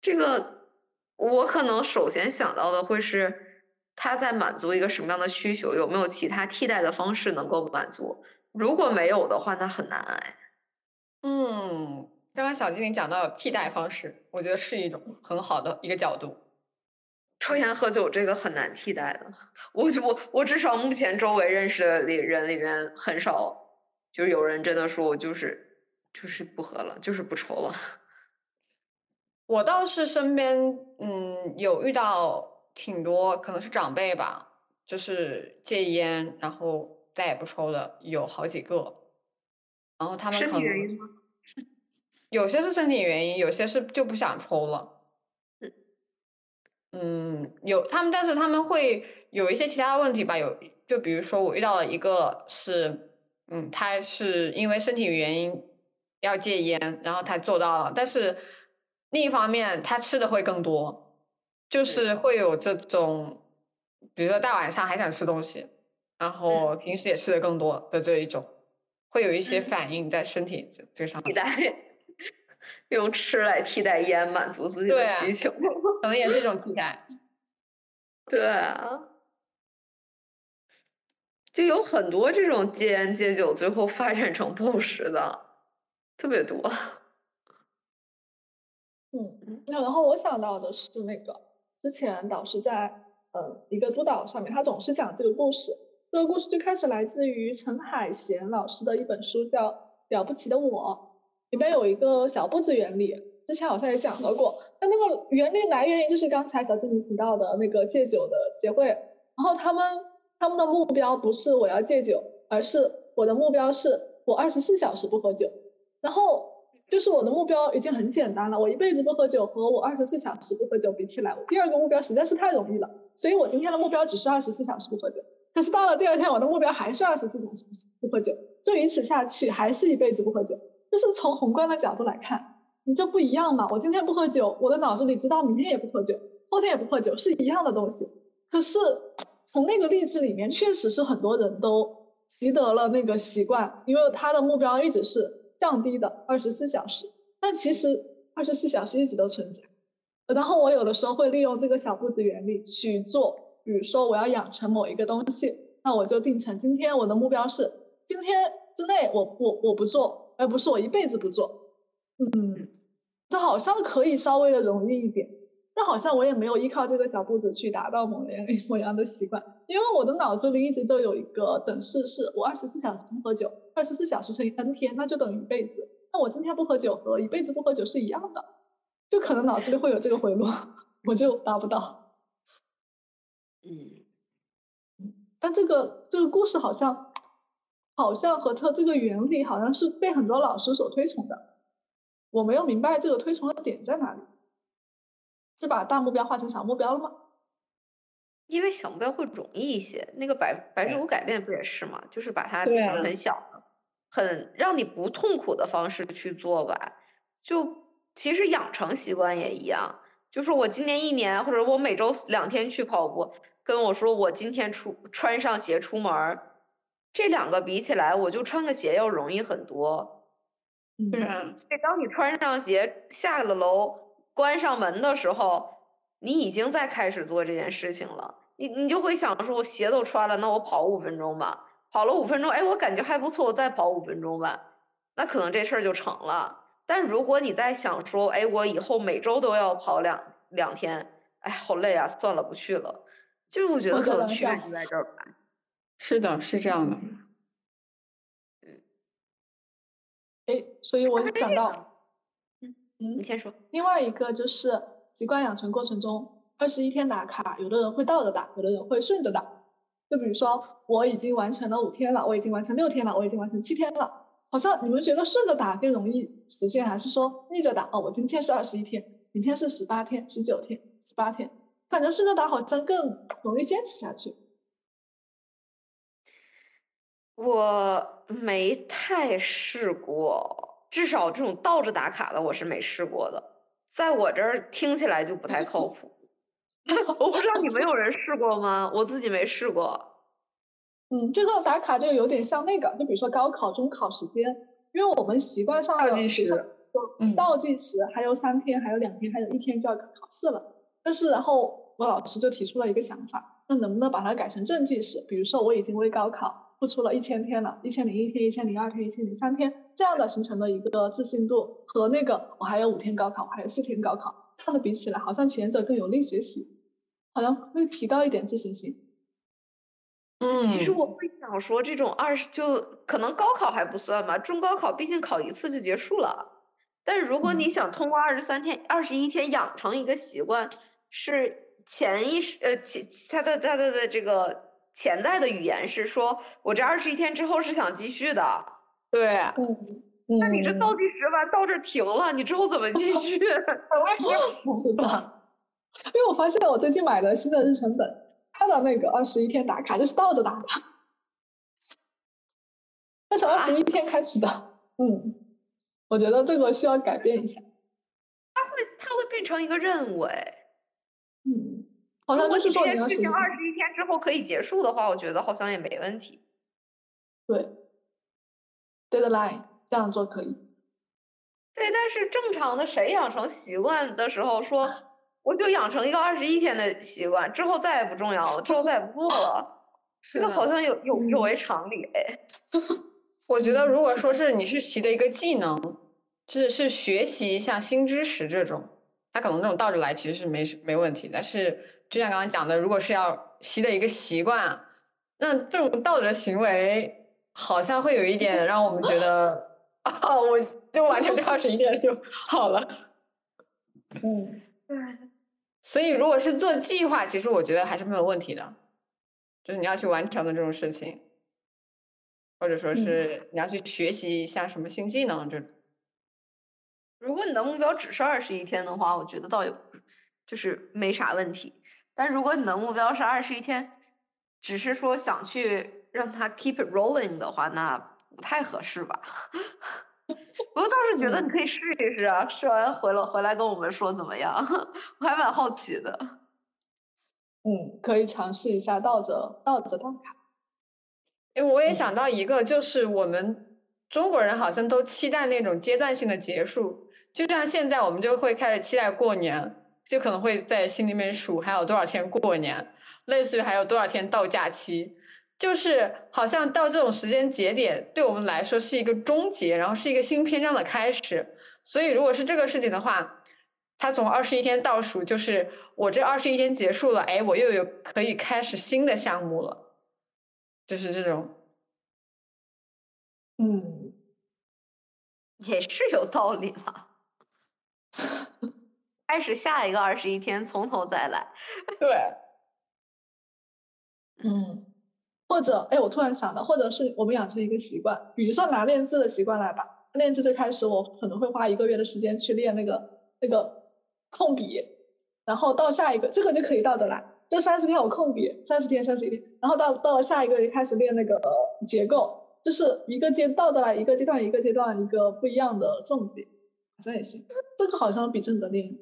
这个我可能首先想到的会是他在满足一个什么样的需求，有没有其他替代的方式能够满足？如果没有的话，那很难哎。嗯，刚刚小精灵讲到替代方式，我觉得是一种很好的一个角度。抽烟喝酒这个很难替代的，我就我我至少目前周围认识的里人里面很少，就是有人真的说我就是就是不喝了，就是不抽了。我倒是身边嗯有遇到挺多，可能是长辈吧，就是戒烟然后再也不抽的有好几个，然后他们身体原因吗？有些是身体原因，有些是就不想抽了。嗯，有他们，但是他们会有一些其他的问题吧。有，就比如说我遇到了一个是，嗯，他是因为身体原因要戒烟，然后他做到了，但是另一方面他吃的会更多，就是会有这种，比如说大晚上还想吃东西，然后平时也吃的更多的这一种，会有一些反应在身体这这上面。替代用吃来替代烟，满足自己的需求，可能也是一种替代。对啊，就有很多这种戒烟戒酒，最后发展成暴食的，特别多。嗯，然后我想到的是那个之前导师在嗯一个督导上面，他总是讲这个故事。这个故事最开始来自于陈海贤老师的一本书，叫《了不起的我》。里面有一个小步子原理，之前好像也讲到过。那那个原理来源于就是刚才小静你提到的那个戒酒的协会，然后他们他们的目标不是我要戒酒，而是我的目标是我二十四小时不喝酒。然后就是我的目标已经很简单了，我一辈子不喝酒和我二十四小时不喝酒比起来，我第二个目标实在是太容易了。所以我今天的目标只是二十四小时不喝酒，可是到了第二天我的目标还是二十四小时不喝酒，就以此下去还是一辈子不喝酒。就是从宏观的角度来看，你这不一样嘛？我今天不喝酒，我的脑子里知道明天也不喝酒，后天也不喝酒，是一样的东西。可是从那个例子里面，确实是很多人都习得了那个习惯，因为他的目标一直是降低的二十四小时。但其实二十四小时一直都存在。然后我有的时候会利用这个小步子原理去做，比如说我要养成某一个东西，那我就定成今天我的目标是今天之内我我我不做。而不是我一辈子不做，嗯，这好像可以稍微的容易一点，但好像我也没有依靠这个小步子去达到某样某样的习惯，因为我的脑子里一直都有一个等式，是我二十四小时不喝酒，二十四小时乘以 n 天，那就等于一辈子。那我今天不喝酒和一辈子不喝酒是一样的，就可能脑子里会有这个回路，我就达不到。嗯，但这个这个故事好像。好像和它这个原理好像是被很多老师所推崇的，我没有明白这个推崇的点在哪里，是把大目标化成小目标了吗？因为小目标会容易一些，那个白白日无改变不也是吗？就是把它变成很小的、很让你不痛苦的方式去做吧。就其实养成习惯也一样，就是我今年一年或者我每周两天去跑步，跟我说我今天出穿上鞋出门儿。这两个比起来，我就穿个鞋要容易很多。嗯，所以当你穿上鞋下了楼，关上门的时候，你已经在开始做这件事情了。你你就会想说，我鞋都穿了，那我跑五分钟吧。跑了五分钟，哎，我感觉还不错，我再跑五分钟吧。那可能这事儿就成了。但如果你在想说，哎，我以后每周都要跑两两天，哎，好累啊，算了，不去了。就是我觉得可能区别就在这儿吧。是的，是这样的。哎，所以我想到，嗯嗯你，先说。另外一个就是习惯养成过程中，二十一天打卡，有的人会倒着打，有的人会顺着打。就比如说，我已经完成了五天了，我已经完成六天了，我已经完成七天了。好像你们觉得顺着打更容易实现，还是说逆着打？哦，我今天是二十一天，明天是十八天、十九天、十八天，感觉顺着打好像更容易坚持下去。我没太试过，至少这种倒着打卡的我是没试过的，在我这儿听起来就不太靠谱。我不知道你们有人试过吗？我自己没试过。嗯，这个打卡就有点像那个，就比如说高考、中考时间，因为我们习惯上倒计时嗯倒计时，还有三天，还有两天，还有一天就要考试了。但是然后我老师就提出了一个想法，那能不能把它改成正计时？比如说我已经为高考付出了一千天了，一千零一天、一千零二天、一千零三天，这样的形成了一个自信度，和那个我还有五天高考，我还有四天高考，这样的比起来，好像前者更有利学习，好像会提高一点自信心。嗯，其实我会想说，这种二十就可能高考还不算吧，中高考毕竟考一次就结束了。但是如果你想通过二十三天、二十一天养成一个习惯，是潜意识呃其他的他的的这个潜在的语言是说，我这二十一天之后是想继续的。对，嗯，那你这嗯倒计时完，到这儿停了，你之后怎么继续？我也没有是的，因为我发现我最近买的新的日程本，它的那个二十一天打卡就是倒着打的，它从二十一天开始的。嗯，我觉得这个需要改变一下。它会变成一个任务哎。嗯，好像如果就是这件事情实二十一天之后可以结束的话，我觉得好像也没问题。对 deadline 这样做可以。对，但是正常的谁养成习惯的时候说，我就养成一个二十一天的习惯，之后再也不重要了，之后再也不做了，这个好像有有有嗯违常理哎。我觉得，如果说是你是习的一个技能，就是是学习一下新知识这种，他可能那种倒着来其实是没没问题。但是就像刚刚讲的，如果是要习的一个习惯，那这种道德行为好像会有一点让我们觉得啊，我就完成这二十一天就好了。嗯，所以如果是做计划，其实我觉得还是没有问题的，就是你要去完成的这种事情，或者说是你要去学习一下什么新技能这种。如果你的目标只是二十一天的话，我觉得倒也就是没啥问题。但如果你的目标是二十一天，只是说想去让它 keep it rolling 的话，那不太合适吧。我倒是觉得你可以试一试啊，试完回了回来跟我们说怎么样，我还蛮好奇的。嗯，可以尝试一下倒着倒着打卡。因为我也想到一个，就是我们中国人好像都期待那种阶段性的结束，就像现在我们就会开始期待过年，就可能会在心里面数还有多少天过年，类似于还有多少天到假期，就是好像到这种时间节点对我们来说是一个终结，然后是一个新篇章的开始。所以如果是这个事情的话，它从二十一天倒数，就是我这二十一天结束了，哎，我又有可以开始新的项目了。就是这种，嗯，也是有道理了。开始下一个二十一天，从头再来。对，嗯，或者，哎，我突然想到，或者是我们养成一个习惯，比如说拿练字的习惯来吧。练字最开始我可能会花一个月的时间去练那个那个控笔，然后到下一个，这个就可以倒着来。这三十天我控笔，三十天三十一天，然后到到了下一个就开始练那个结构，就是一个阶倒着来，一个阶段一个阶段一个不一样的重点，好像也行。这个好像比正着练，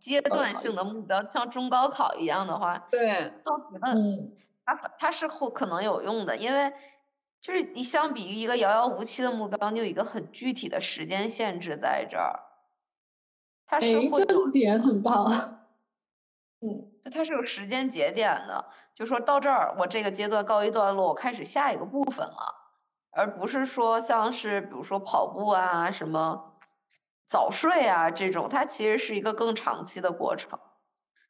阶段性的目标，像中高考一样的话，对，倒觉得嗯。它它是后可能有用的，因为就是你相比于一个遥遥无期的目标，你有一个很具体的时间限制在这儿，它哎是，会点很棒。嗯它是有时间节点的，就说到这儿，我这个阶段告一段落，我开始下一个部分了，而不是说像是比如说跑步啊、什么早睡啊这种，它其实是一个更长期的过程。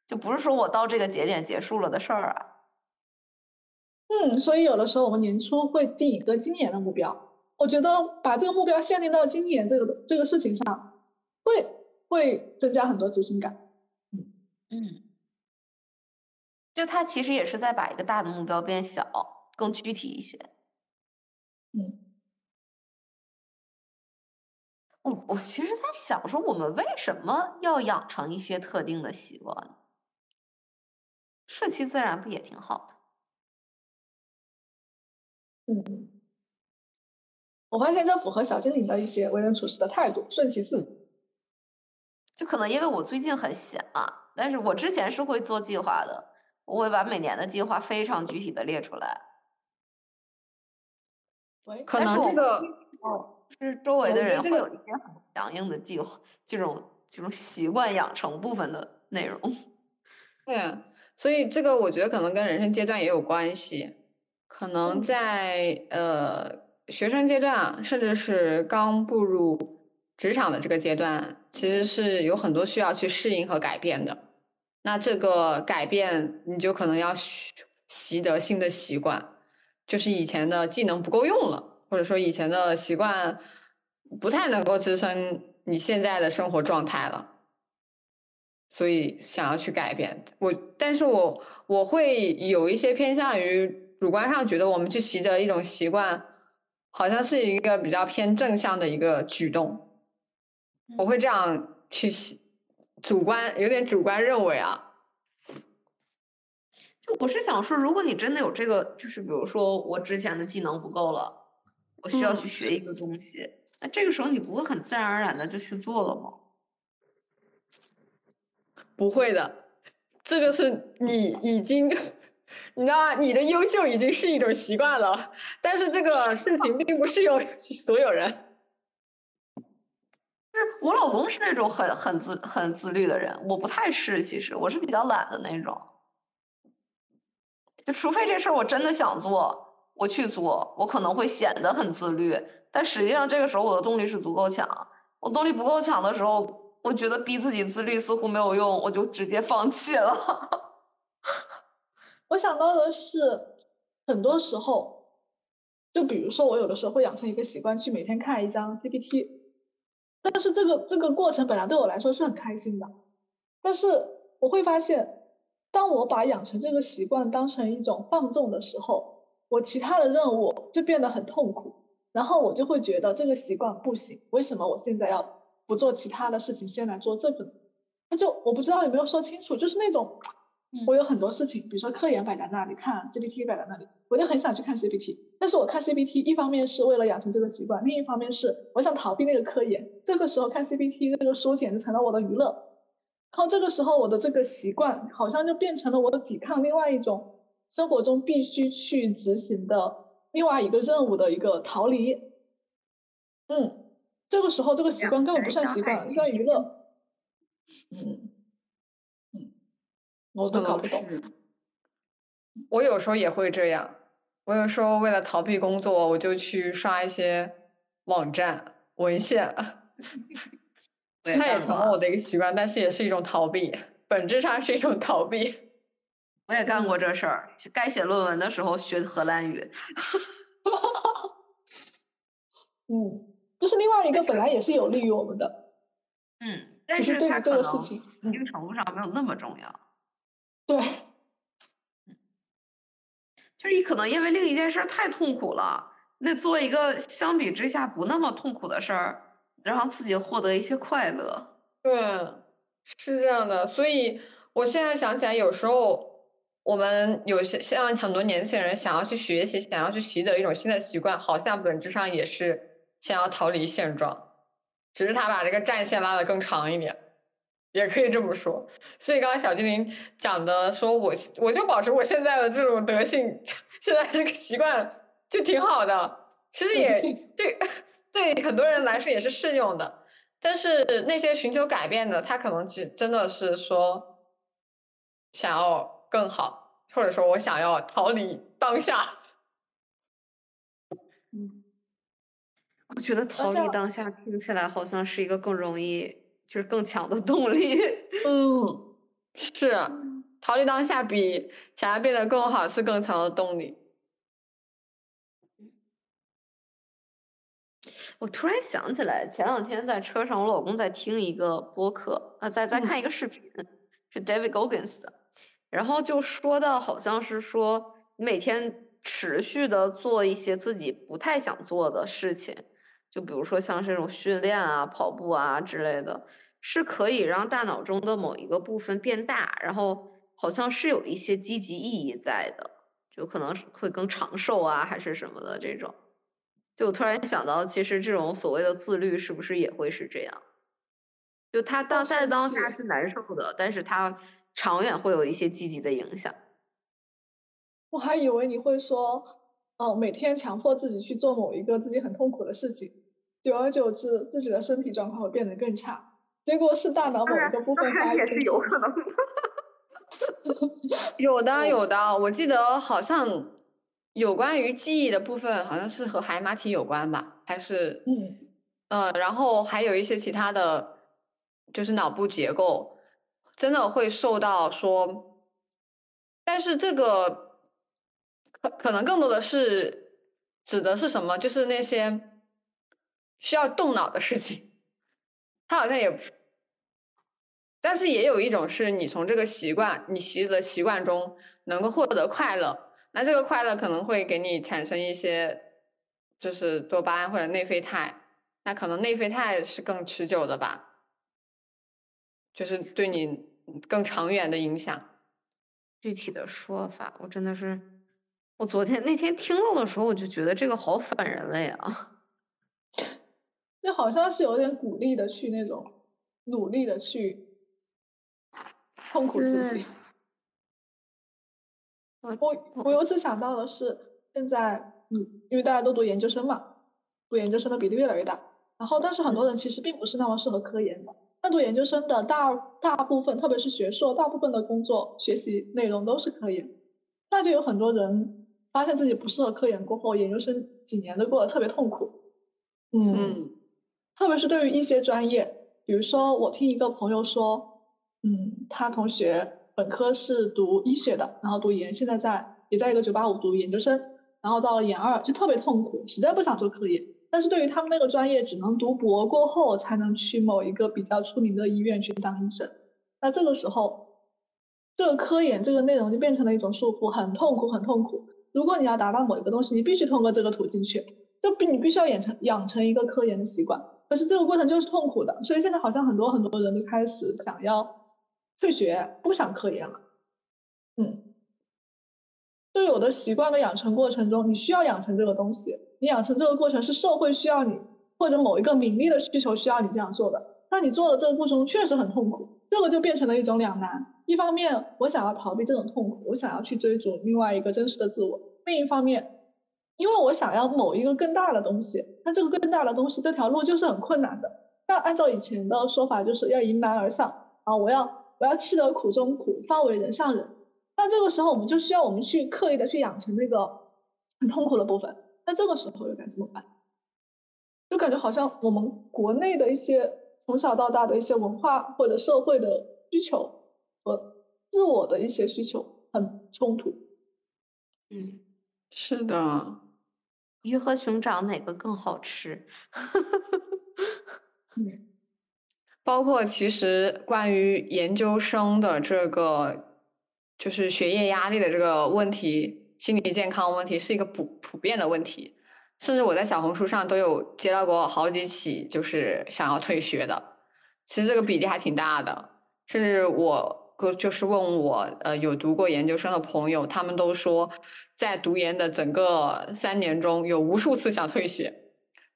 就不是说我到这个节点结束了的事儿啊。嗯，所以有的时候我们年初会定一个今年的目标，我觉得把这个目标限定到今年这个这个事情上，会会增加很多执行感。嗯嗯，就他其实也是在把一个大的目标变小，更具体一些。嗯。我我其实在想说，我们为什么要养成一些特定的习惯呢？顺其自然不也挺好的？嗯，我发现这符合小精灵的一些为人处事的态度，顺其自然。就可能因为我最近很闲啊，但是我之前是会做计划的，我会把每年的计划非常具体的列出来。可能这个哦。是周围的人会有一些很强硬的计划，这种这种习惯养成部分的内容。对，所以这个我觉得可能跟人生阶段也有关系。可能在呃学生阶段，甚至是刚步入职场的这个阶段，其实是有很多需要去适应和改变的。那这个改变，你就可能要习得新的习惯，就是以前的技能不够用了。或者说以前的习惯不太能够支撑你现在的生活状态了，所以想要去改变我，但是我我会有一些偏向于主观上觉得我们去习得一种习惯，好像是一个比较偏正向的一个举动，我会这样去主观有点主观认为啊，就我是想说，如果你真的有这个，就是比如说我之前的技能不够了。我需要去学一个东西，那这个时候你不会很自然而然的就去做了吗？不会的，这个是你已经，你知道吗？你的优秀已经是一种习惯了，但是这个事情并不适用 所有人。就是我老公是那种很很自很自律的人，我不太是，其实我是比较懒的那种，就除非这事儿我真的想做。我去做，我可能会显得很自律，但实际上这个时候我的动力是足够强。我动力不够强的时候，我觉得逼自己自律似乎没有用，我就直接放弃了。我想到的是，很多时候，就比如说我有的时候会养成一个习惯，去每天看一张 CPT，但是这个这个过程本来对我来说是很开心的，但是我会发现，当我把养成这个习惯当成一种放纵的时候。我其他的任务就变得很痛苦，然后我就会觉得这个习惯不行。为什么我现在要不做其他的事情，先来做这个？那就我不知道有没有说清楚，就是那种我有很多事情，比如说科研摆在那里，看 GPT 摆在那里，我就很想去看 CPT。但是我看 CPT，一方面是为了养成这个习惯，另一方面是我想逃避那个科研。这个时候看 CPT 那个书简直成了我的娱乐。然后这个时候我的这个习惯好像就变成了我的抵抗另外一种。生活中必须去执行的另外一个任务的一个逃离，嗯，这个时候这个习惯根本不算习惯，算娱乐，嗯嗯，我都搞不懂。我有时候也会这样，我有时候为了逃避工作，我就去刷一些网站文献，它也成了我的一个习惯，但是也是一种逃避，本质上是一种逃避。我也干过这事儿，该写论文的时候学荷兰语。嗯，这是另外一个本来也是有利于我们的。嗯，但是它可能一定程度上没有那么重要。对。就是你可能因为另一件事太痛苦了，那做一个相比之下不那么痛苦的事儿，让自己获得一些快乐。对，是这样的。所以我现在想起来，有时候。我们有些像很多年轻人想要去学习，想要去习得一种新的习惯，好像本质上也是想要逃离现状，只是他把这个战线拉得更长一点，也可以这么说。所以刚刚小精灵讲的说，我我就保持我现在的这种德性，现在这个习惯就挺好的。其实也对 对很多人来说也是适用的，但是那些寻求改变的，他可能其实真的是说想要。更好，或者说我想要逃离当下。嗯，我觉得逃离当下听起来好像是一个更容易，就是更强的动力。嗯，是逃离当下比想要变得更好是更强的动力。我突然想起来，前两天在车上，我老公在听一个播客，啊，在在看一个视频，是 David Goggins 的，然后就说到，好像是说每天持续的做一些自己不太想做的事情，就比如说像这种训练啊、跑步啊之类的，是可以让大脑中的某一个部分变大，然后好像是有一些积极意义在的，就可能会更长寿啊，还是什么的这种。就我突然想到，其实这种所谓的自律，是不是也会是这样？就他当在当下是难受的，但是他长远会有一些积极的影响。我还以为你会说，哦，每天强迫自己去做某一个自己很痛苦的事情，久而久之，自己的身体状况会变得更差。结果是大脑某一个部分发育。也是有可能的。有的，有的，我记得好像。有关于记忆的部分，好像是和海马体有关吧？还是嗯呃，然后还有一些其他的，就是脑部结构真的会受到说，但是这个可可能更多的是指的是什么？就是那些需要动脑的事情，他好像也，但是也有一种是你从这个习惯，你习的习惯中能够获得快乐。那这个快乐可能会给你产生一些，就是多巴胺或者内啡肽，那可能内啡肽是更持久的吧，就是对你更长远的影响。具体的说法，我真的是，我昨天那天听到的时候，我就觉得这个好反人类啊。那好像是有点鼓励的去那种努力的去痛苦自己。我我又是想到的是，现在嗯，因为大家都读研究生嘛，读研究生的比例越来越大。然后，但是很多人其实并不是那么适合科研的。那读研究生的大大部分，特别是学硕，大部分的工作学习内容都是科研。那就有很多人发现自己不适合科研过后，研究生几年都过得特别痛苦。嗯，特别是对于一些专业，比如说我听一个朋友说，嗯，他同学。本科是读医学的，然后读研，现在在也在一个九八五读研究生，然后到了研二就特别痛苦，实在不想做科研。但是对于他们那个专业，只能读博过后才能去某一个比较出名的医院去当医生。那这个时候，这个科研这个内容就变成了一种束缚，很痛苦，很痛苦。如果你要达到某一个东西，你必须通过这个途径去，就必你必须要养成养成一个科研的习惯。可是这个过程就是痛苦的，所以现在好像很多很多人都开始想要。退学不想科研了，嗯，就有的习惯的养成过程中，你需要养成这个东西，你养成这个过程是社会需要你，或者某一个名利的需求需要你这样做的，那你做的这个过程中确实很痛苦，这个就变成了一种两难。一方面，我想要逃避这种痛苦，我想要去追逐另外一个真实的自我；另一方面，因为我想要某一个更大的东西，那这个更大的东西这条路就是很困难的。那按照以前的说法，就是要迎难而上啊，我要。我要吃得苦中苦，方为人上人。那这个时候，我们就需要我们去刻意的去养成那个很痛苦的部分。那这个时候又该怎么办？就感觉好像我们国内的一些从小到大的一些文化或者社会的需求和自我的一些需求很冲突。嗯，是的。鱼和熊掌哪个更好吃？嗯。包括其实关于研究生的这个，就是学业压力的这个问题，心理健康问题是一个普普遍的问题。甚至我在小红书上都有接到过好几起，就是想要退学的。其实这个比例还挺大的。甚至我就是问我呃有读过研究生的朋友，他们都说在读研的整个三年中有无数次想退学，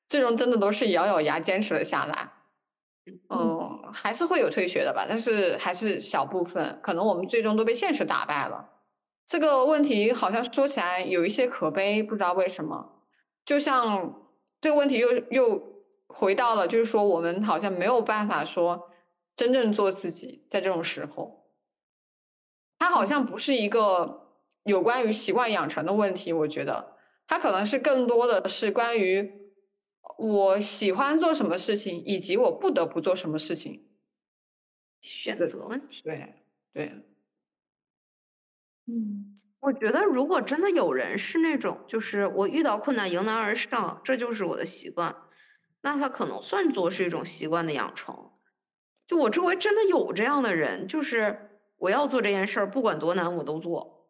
最终真的都是咬咬牙坚持了下来。嗯，还是会有退学的吧，但是还是小部分，可能我们最终都被现实打败了。这个问题好像说起来有一些可悲，不知道为什么。就像这个问题又又回到了，就是说我们好像没有办法说真正做自己，在这种时候，它好像不是一个有关于习惯养成的问题，我觉得它可能是更多的是关于。我喜欢做什么事情，以及我不得不做什么事情，选择问题。对，对，嗯，我觉得如果真的有人是那种，就是我遇到困难迎难而上，这就是我的习惯，那他可能算作是一种习惯的养成。就我周围真的有这样的人，就是我要做这件事儿，不管多难我都做。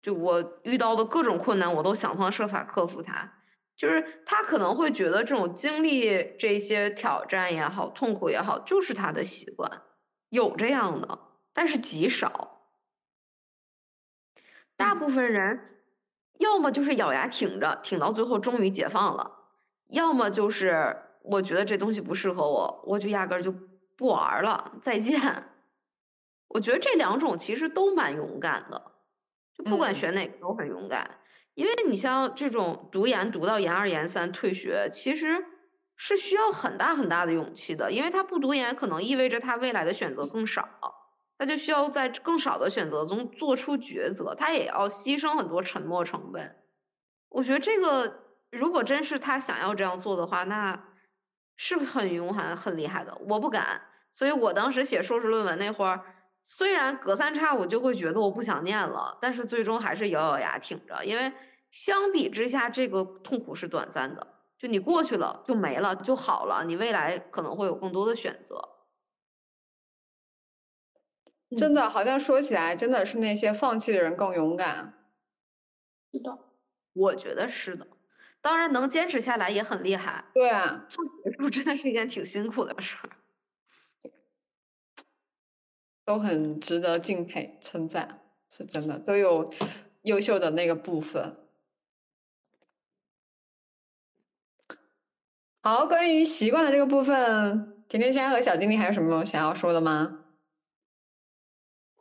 就我遇到的各种困难，我都想方设法克服它。就是他可能会觉得这种经历这些挑战也好，痛苦也好，就是他的习惯。有这样的，但是极少。大部分人要么就是咬牙挺着，挺到最后终于解放了；要么就是我觉得这东西不适合我，我就压根儿就不玩了，再见。我觉得这两种其实都蛮勇敢的，就不管选哪个都很勇敢。因为你像这种读研读到研二研三退学，其实是需要很大很大的勇气的，因为他不读研可能意味着他未来的选择更少，他就需要在更少的选择中做出抉择，他也要牺牲很多沉没成本。我觉得这个如果真是他想要这样做的话，那是很勇敢、很厉害的。我不敢，所以我当时写硕士论文那会儿。虽然隔三差五就会觉得我不想念了，但是最终还是咬咬牙挺着，因为相比之下，这个痛苦是短暂的，就你过去了就没了就好了，你未来可能会有更多的选择。真的，好像说起来，真的是那些放弃的人更勇敢。是的，我觉得是的。当然，能坚持下来也很厉害。对啊，做学术真的是一件挺辛苦的事儿。都很值得敬佩、称赞，是真的，都有优秀的那个部分。好，关于习惯的这个部分，甜甜圈和小精灵还有什么想要说的吗？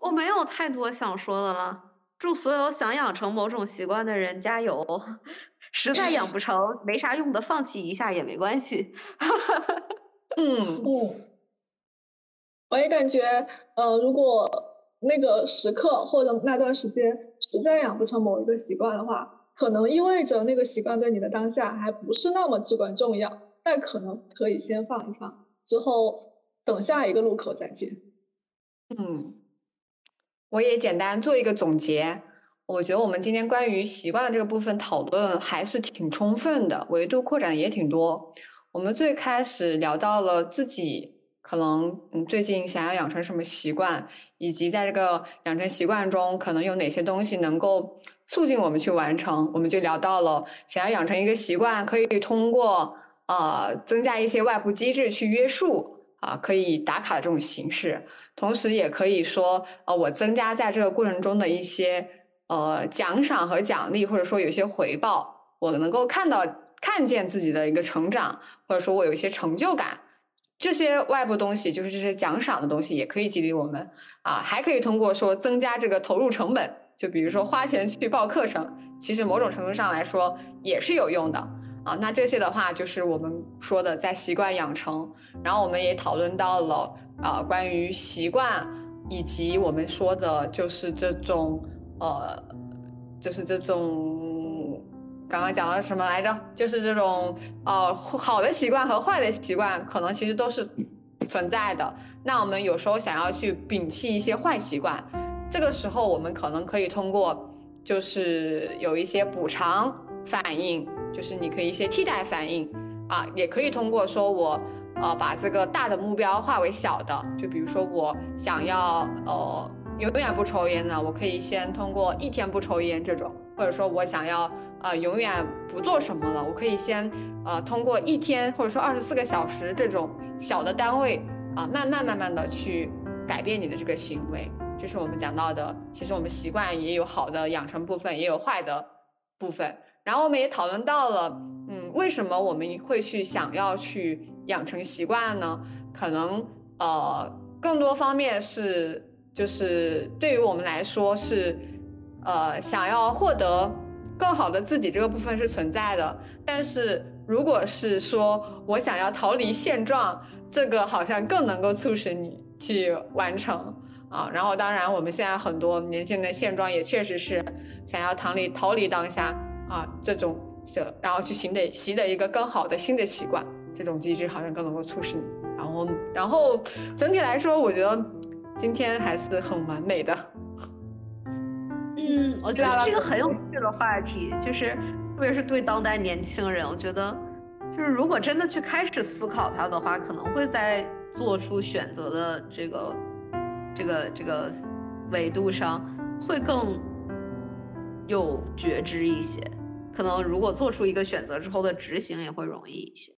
我没有太多想说的了。祝所有想养成某种习惯的人加油！实在养不成，没啥用的，放弃一下也没关系。嗯嗯。我也感觉，呃，如果那个时刻或者那段时间实在养不成某一个习惯的话，可能意味着那个习惯对你的当下还不是那么至关重要，但可能可以先放一放，之后等下一个路口再见。嗯，我也简单做一个总结，我觉得我们今天关于习惯的这个部分讨论还是挺充分的，维度扩展也挺多。我们最开始聊到了自己。可能嗯，最近想要养成什么习惯，以及在这个养成习惯中，可能有哪些东西能够促进我们去完成，我们就聊到了想要养成一个习惯，可以通过呃增加一些外部机制去约束啊，可以打卡的这种形式，同时也可以说呃我增加在这个过程中的一些呃奖赏和奖励，或者说有些回报，我能够看到看见自己的一个成长，或者说我有一些成就感。这些外部东西，就是这些奖赏的东西，也可以激励我们啊，还可以通过说增加这个投入成本，就比如说花钱去报课程，其实某种程度上来说也是有用的啊。那这些的话，就是我们说的在习惯养成，然后我们也讨论到了啊，关于习惯，以及我们说的就是这种呃，就是这种。刚刚讲到什么来着？就是这种呃好的习惯和坏的习惯，可能其实都是存在的。那我们有时候想要去摒弃一些坏习惯，这个时候我们可能可以通过，就是有一些补偿反应，就是你可以一些替代反应啊，也可以通过说我呃把这个大的目标化为小的，就比如说我想要呃永远不抽烟呢，我可以先通过一天不抽烟这种。或者说我想要啊永远不做什么了，我可以先呃通过一天或者说二十四个小时这种小的单位啊，慢慢慢慢的去改变你的这个行为。这是我们讲到的，其实我们习惯也有好的养成部分，也有坏的部分。然后我们也讨论到了，嗯，为什么我们会去想要去养成习惯呢？可能呃更多方面是就是对于我们来说是。呃，想要获得更好的自己这个部分是存在的，但是如果是说我想要逃离现状，这个好像更能够促使你去完成啊。然后，当然我们现在很多年轻人的现状也确实是想要逃离逃离当下啊，这种的，然后去习得习得一个更好的新的习惯，这种机制好像更能够促使你。然后，然后整体来说，我觉得今天还是很完美的。嗯，我觉得这个很有趣的话题，就是特别是对当代年轻人，我觉得就是如果真的去开始思考它的话，可能会在做出选择的这个这个这个维度上会更有觉知一些。可能如果做出一个选择之后的执行也会容易一些。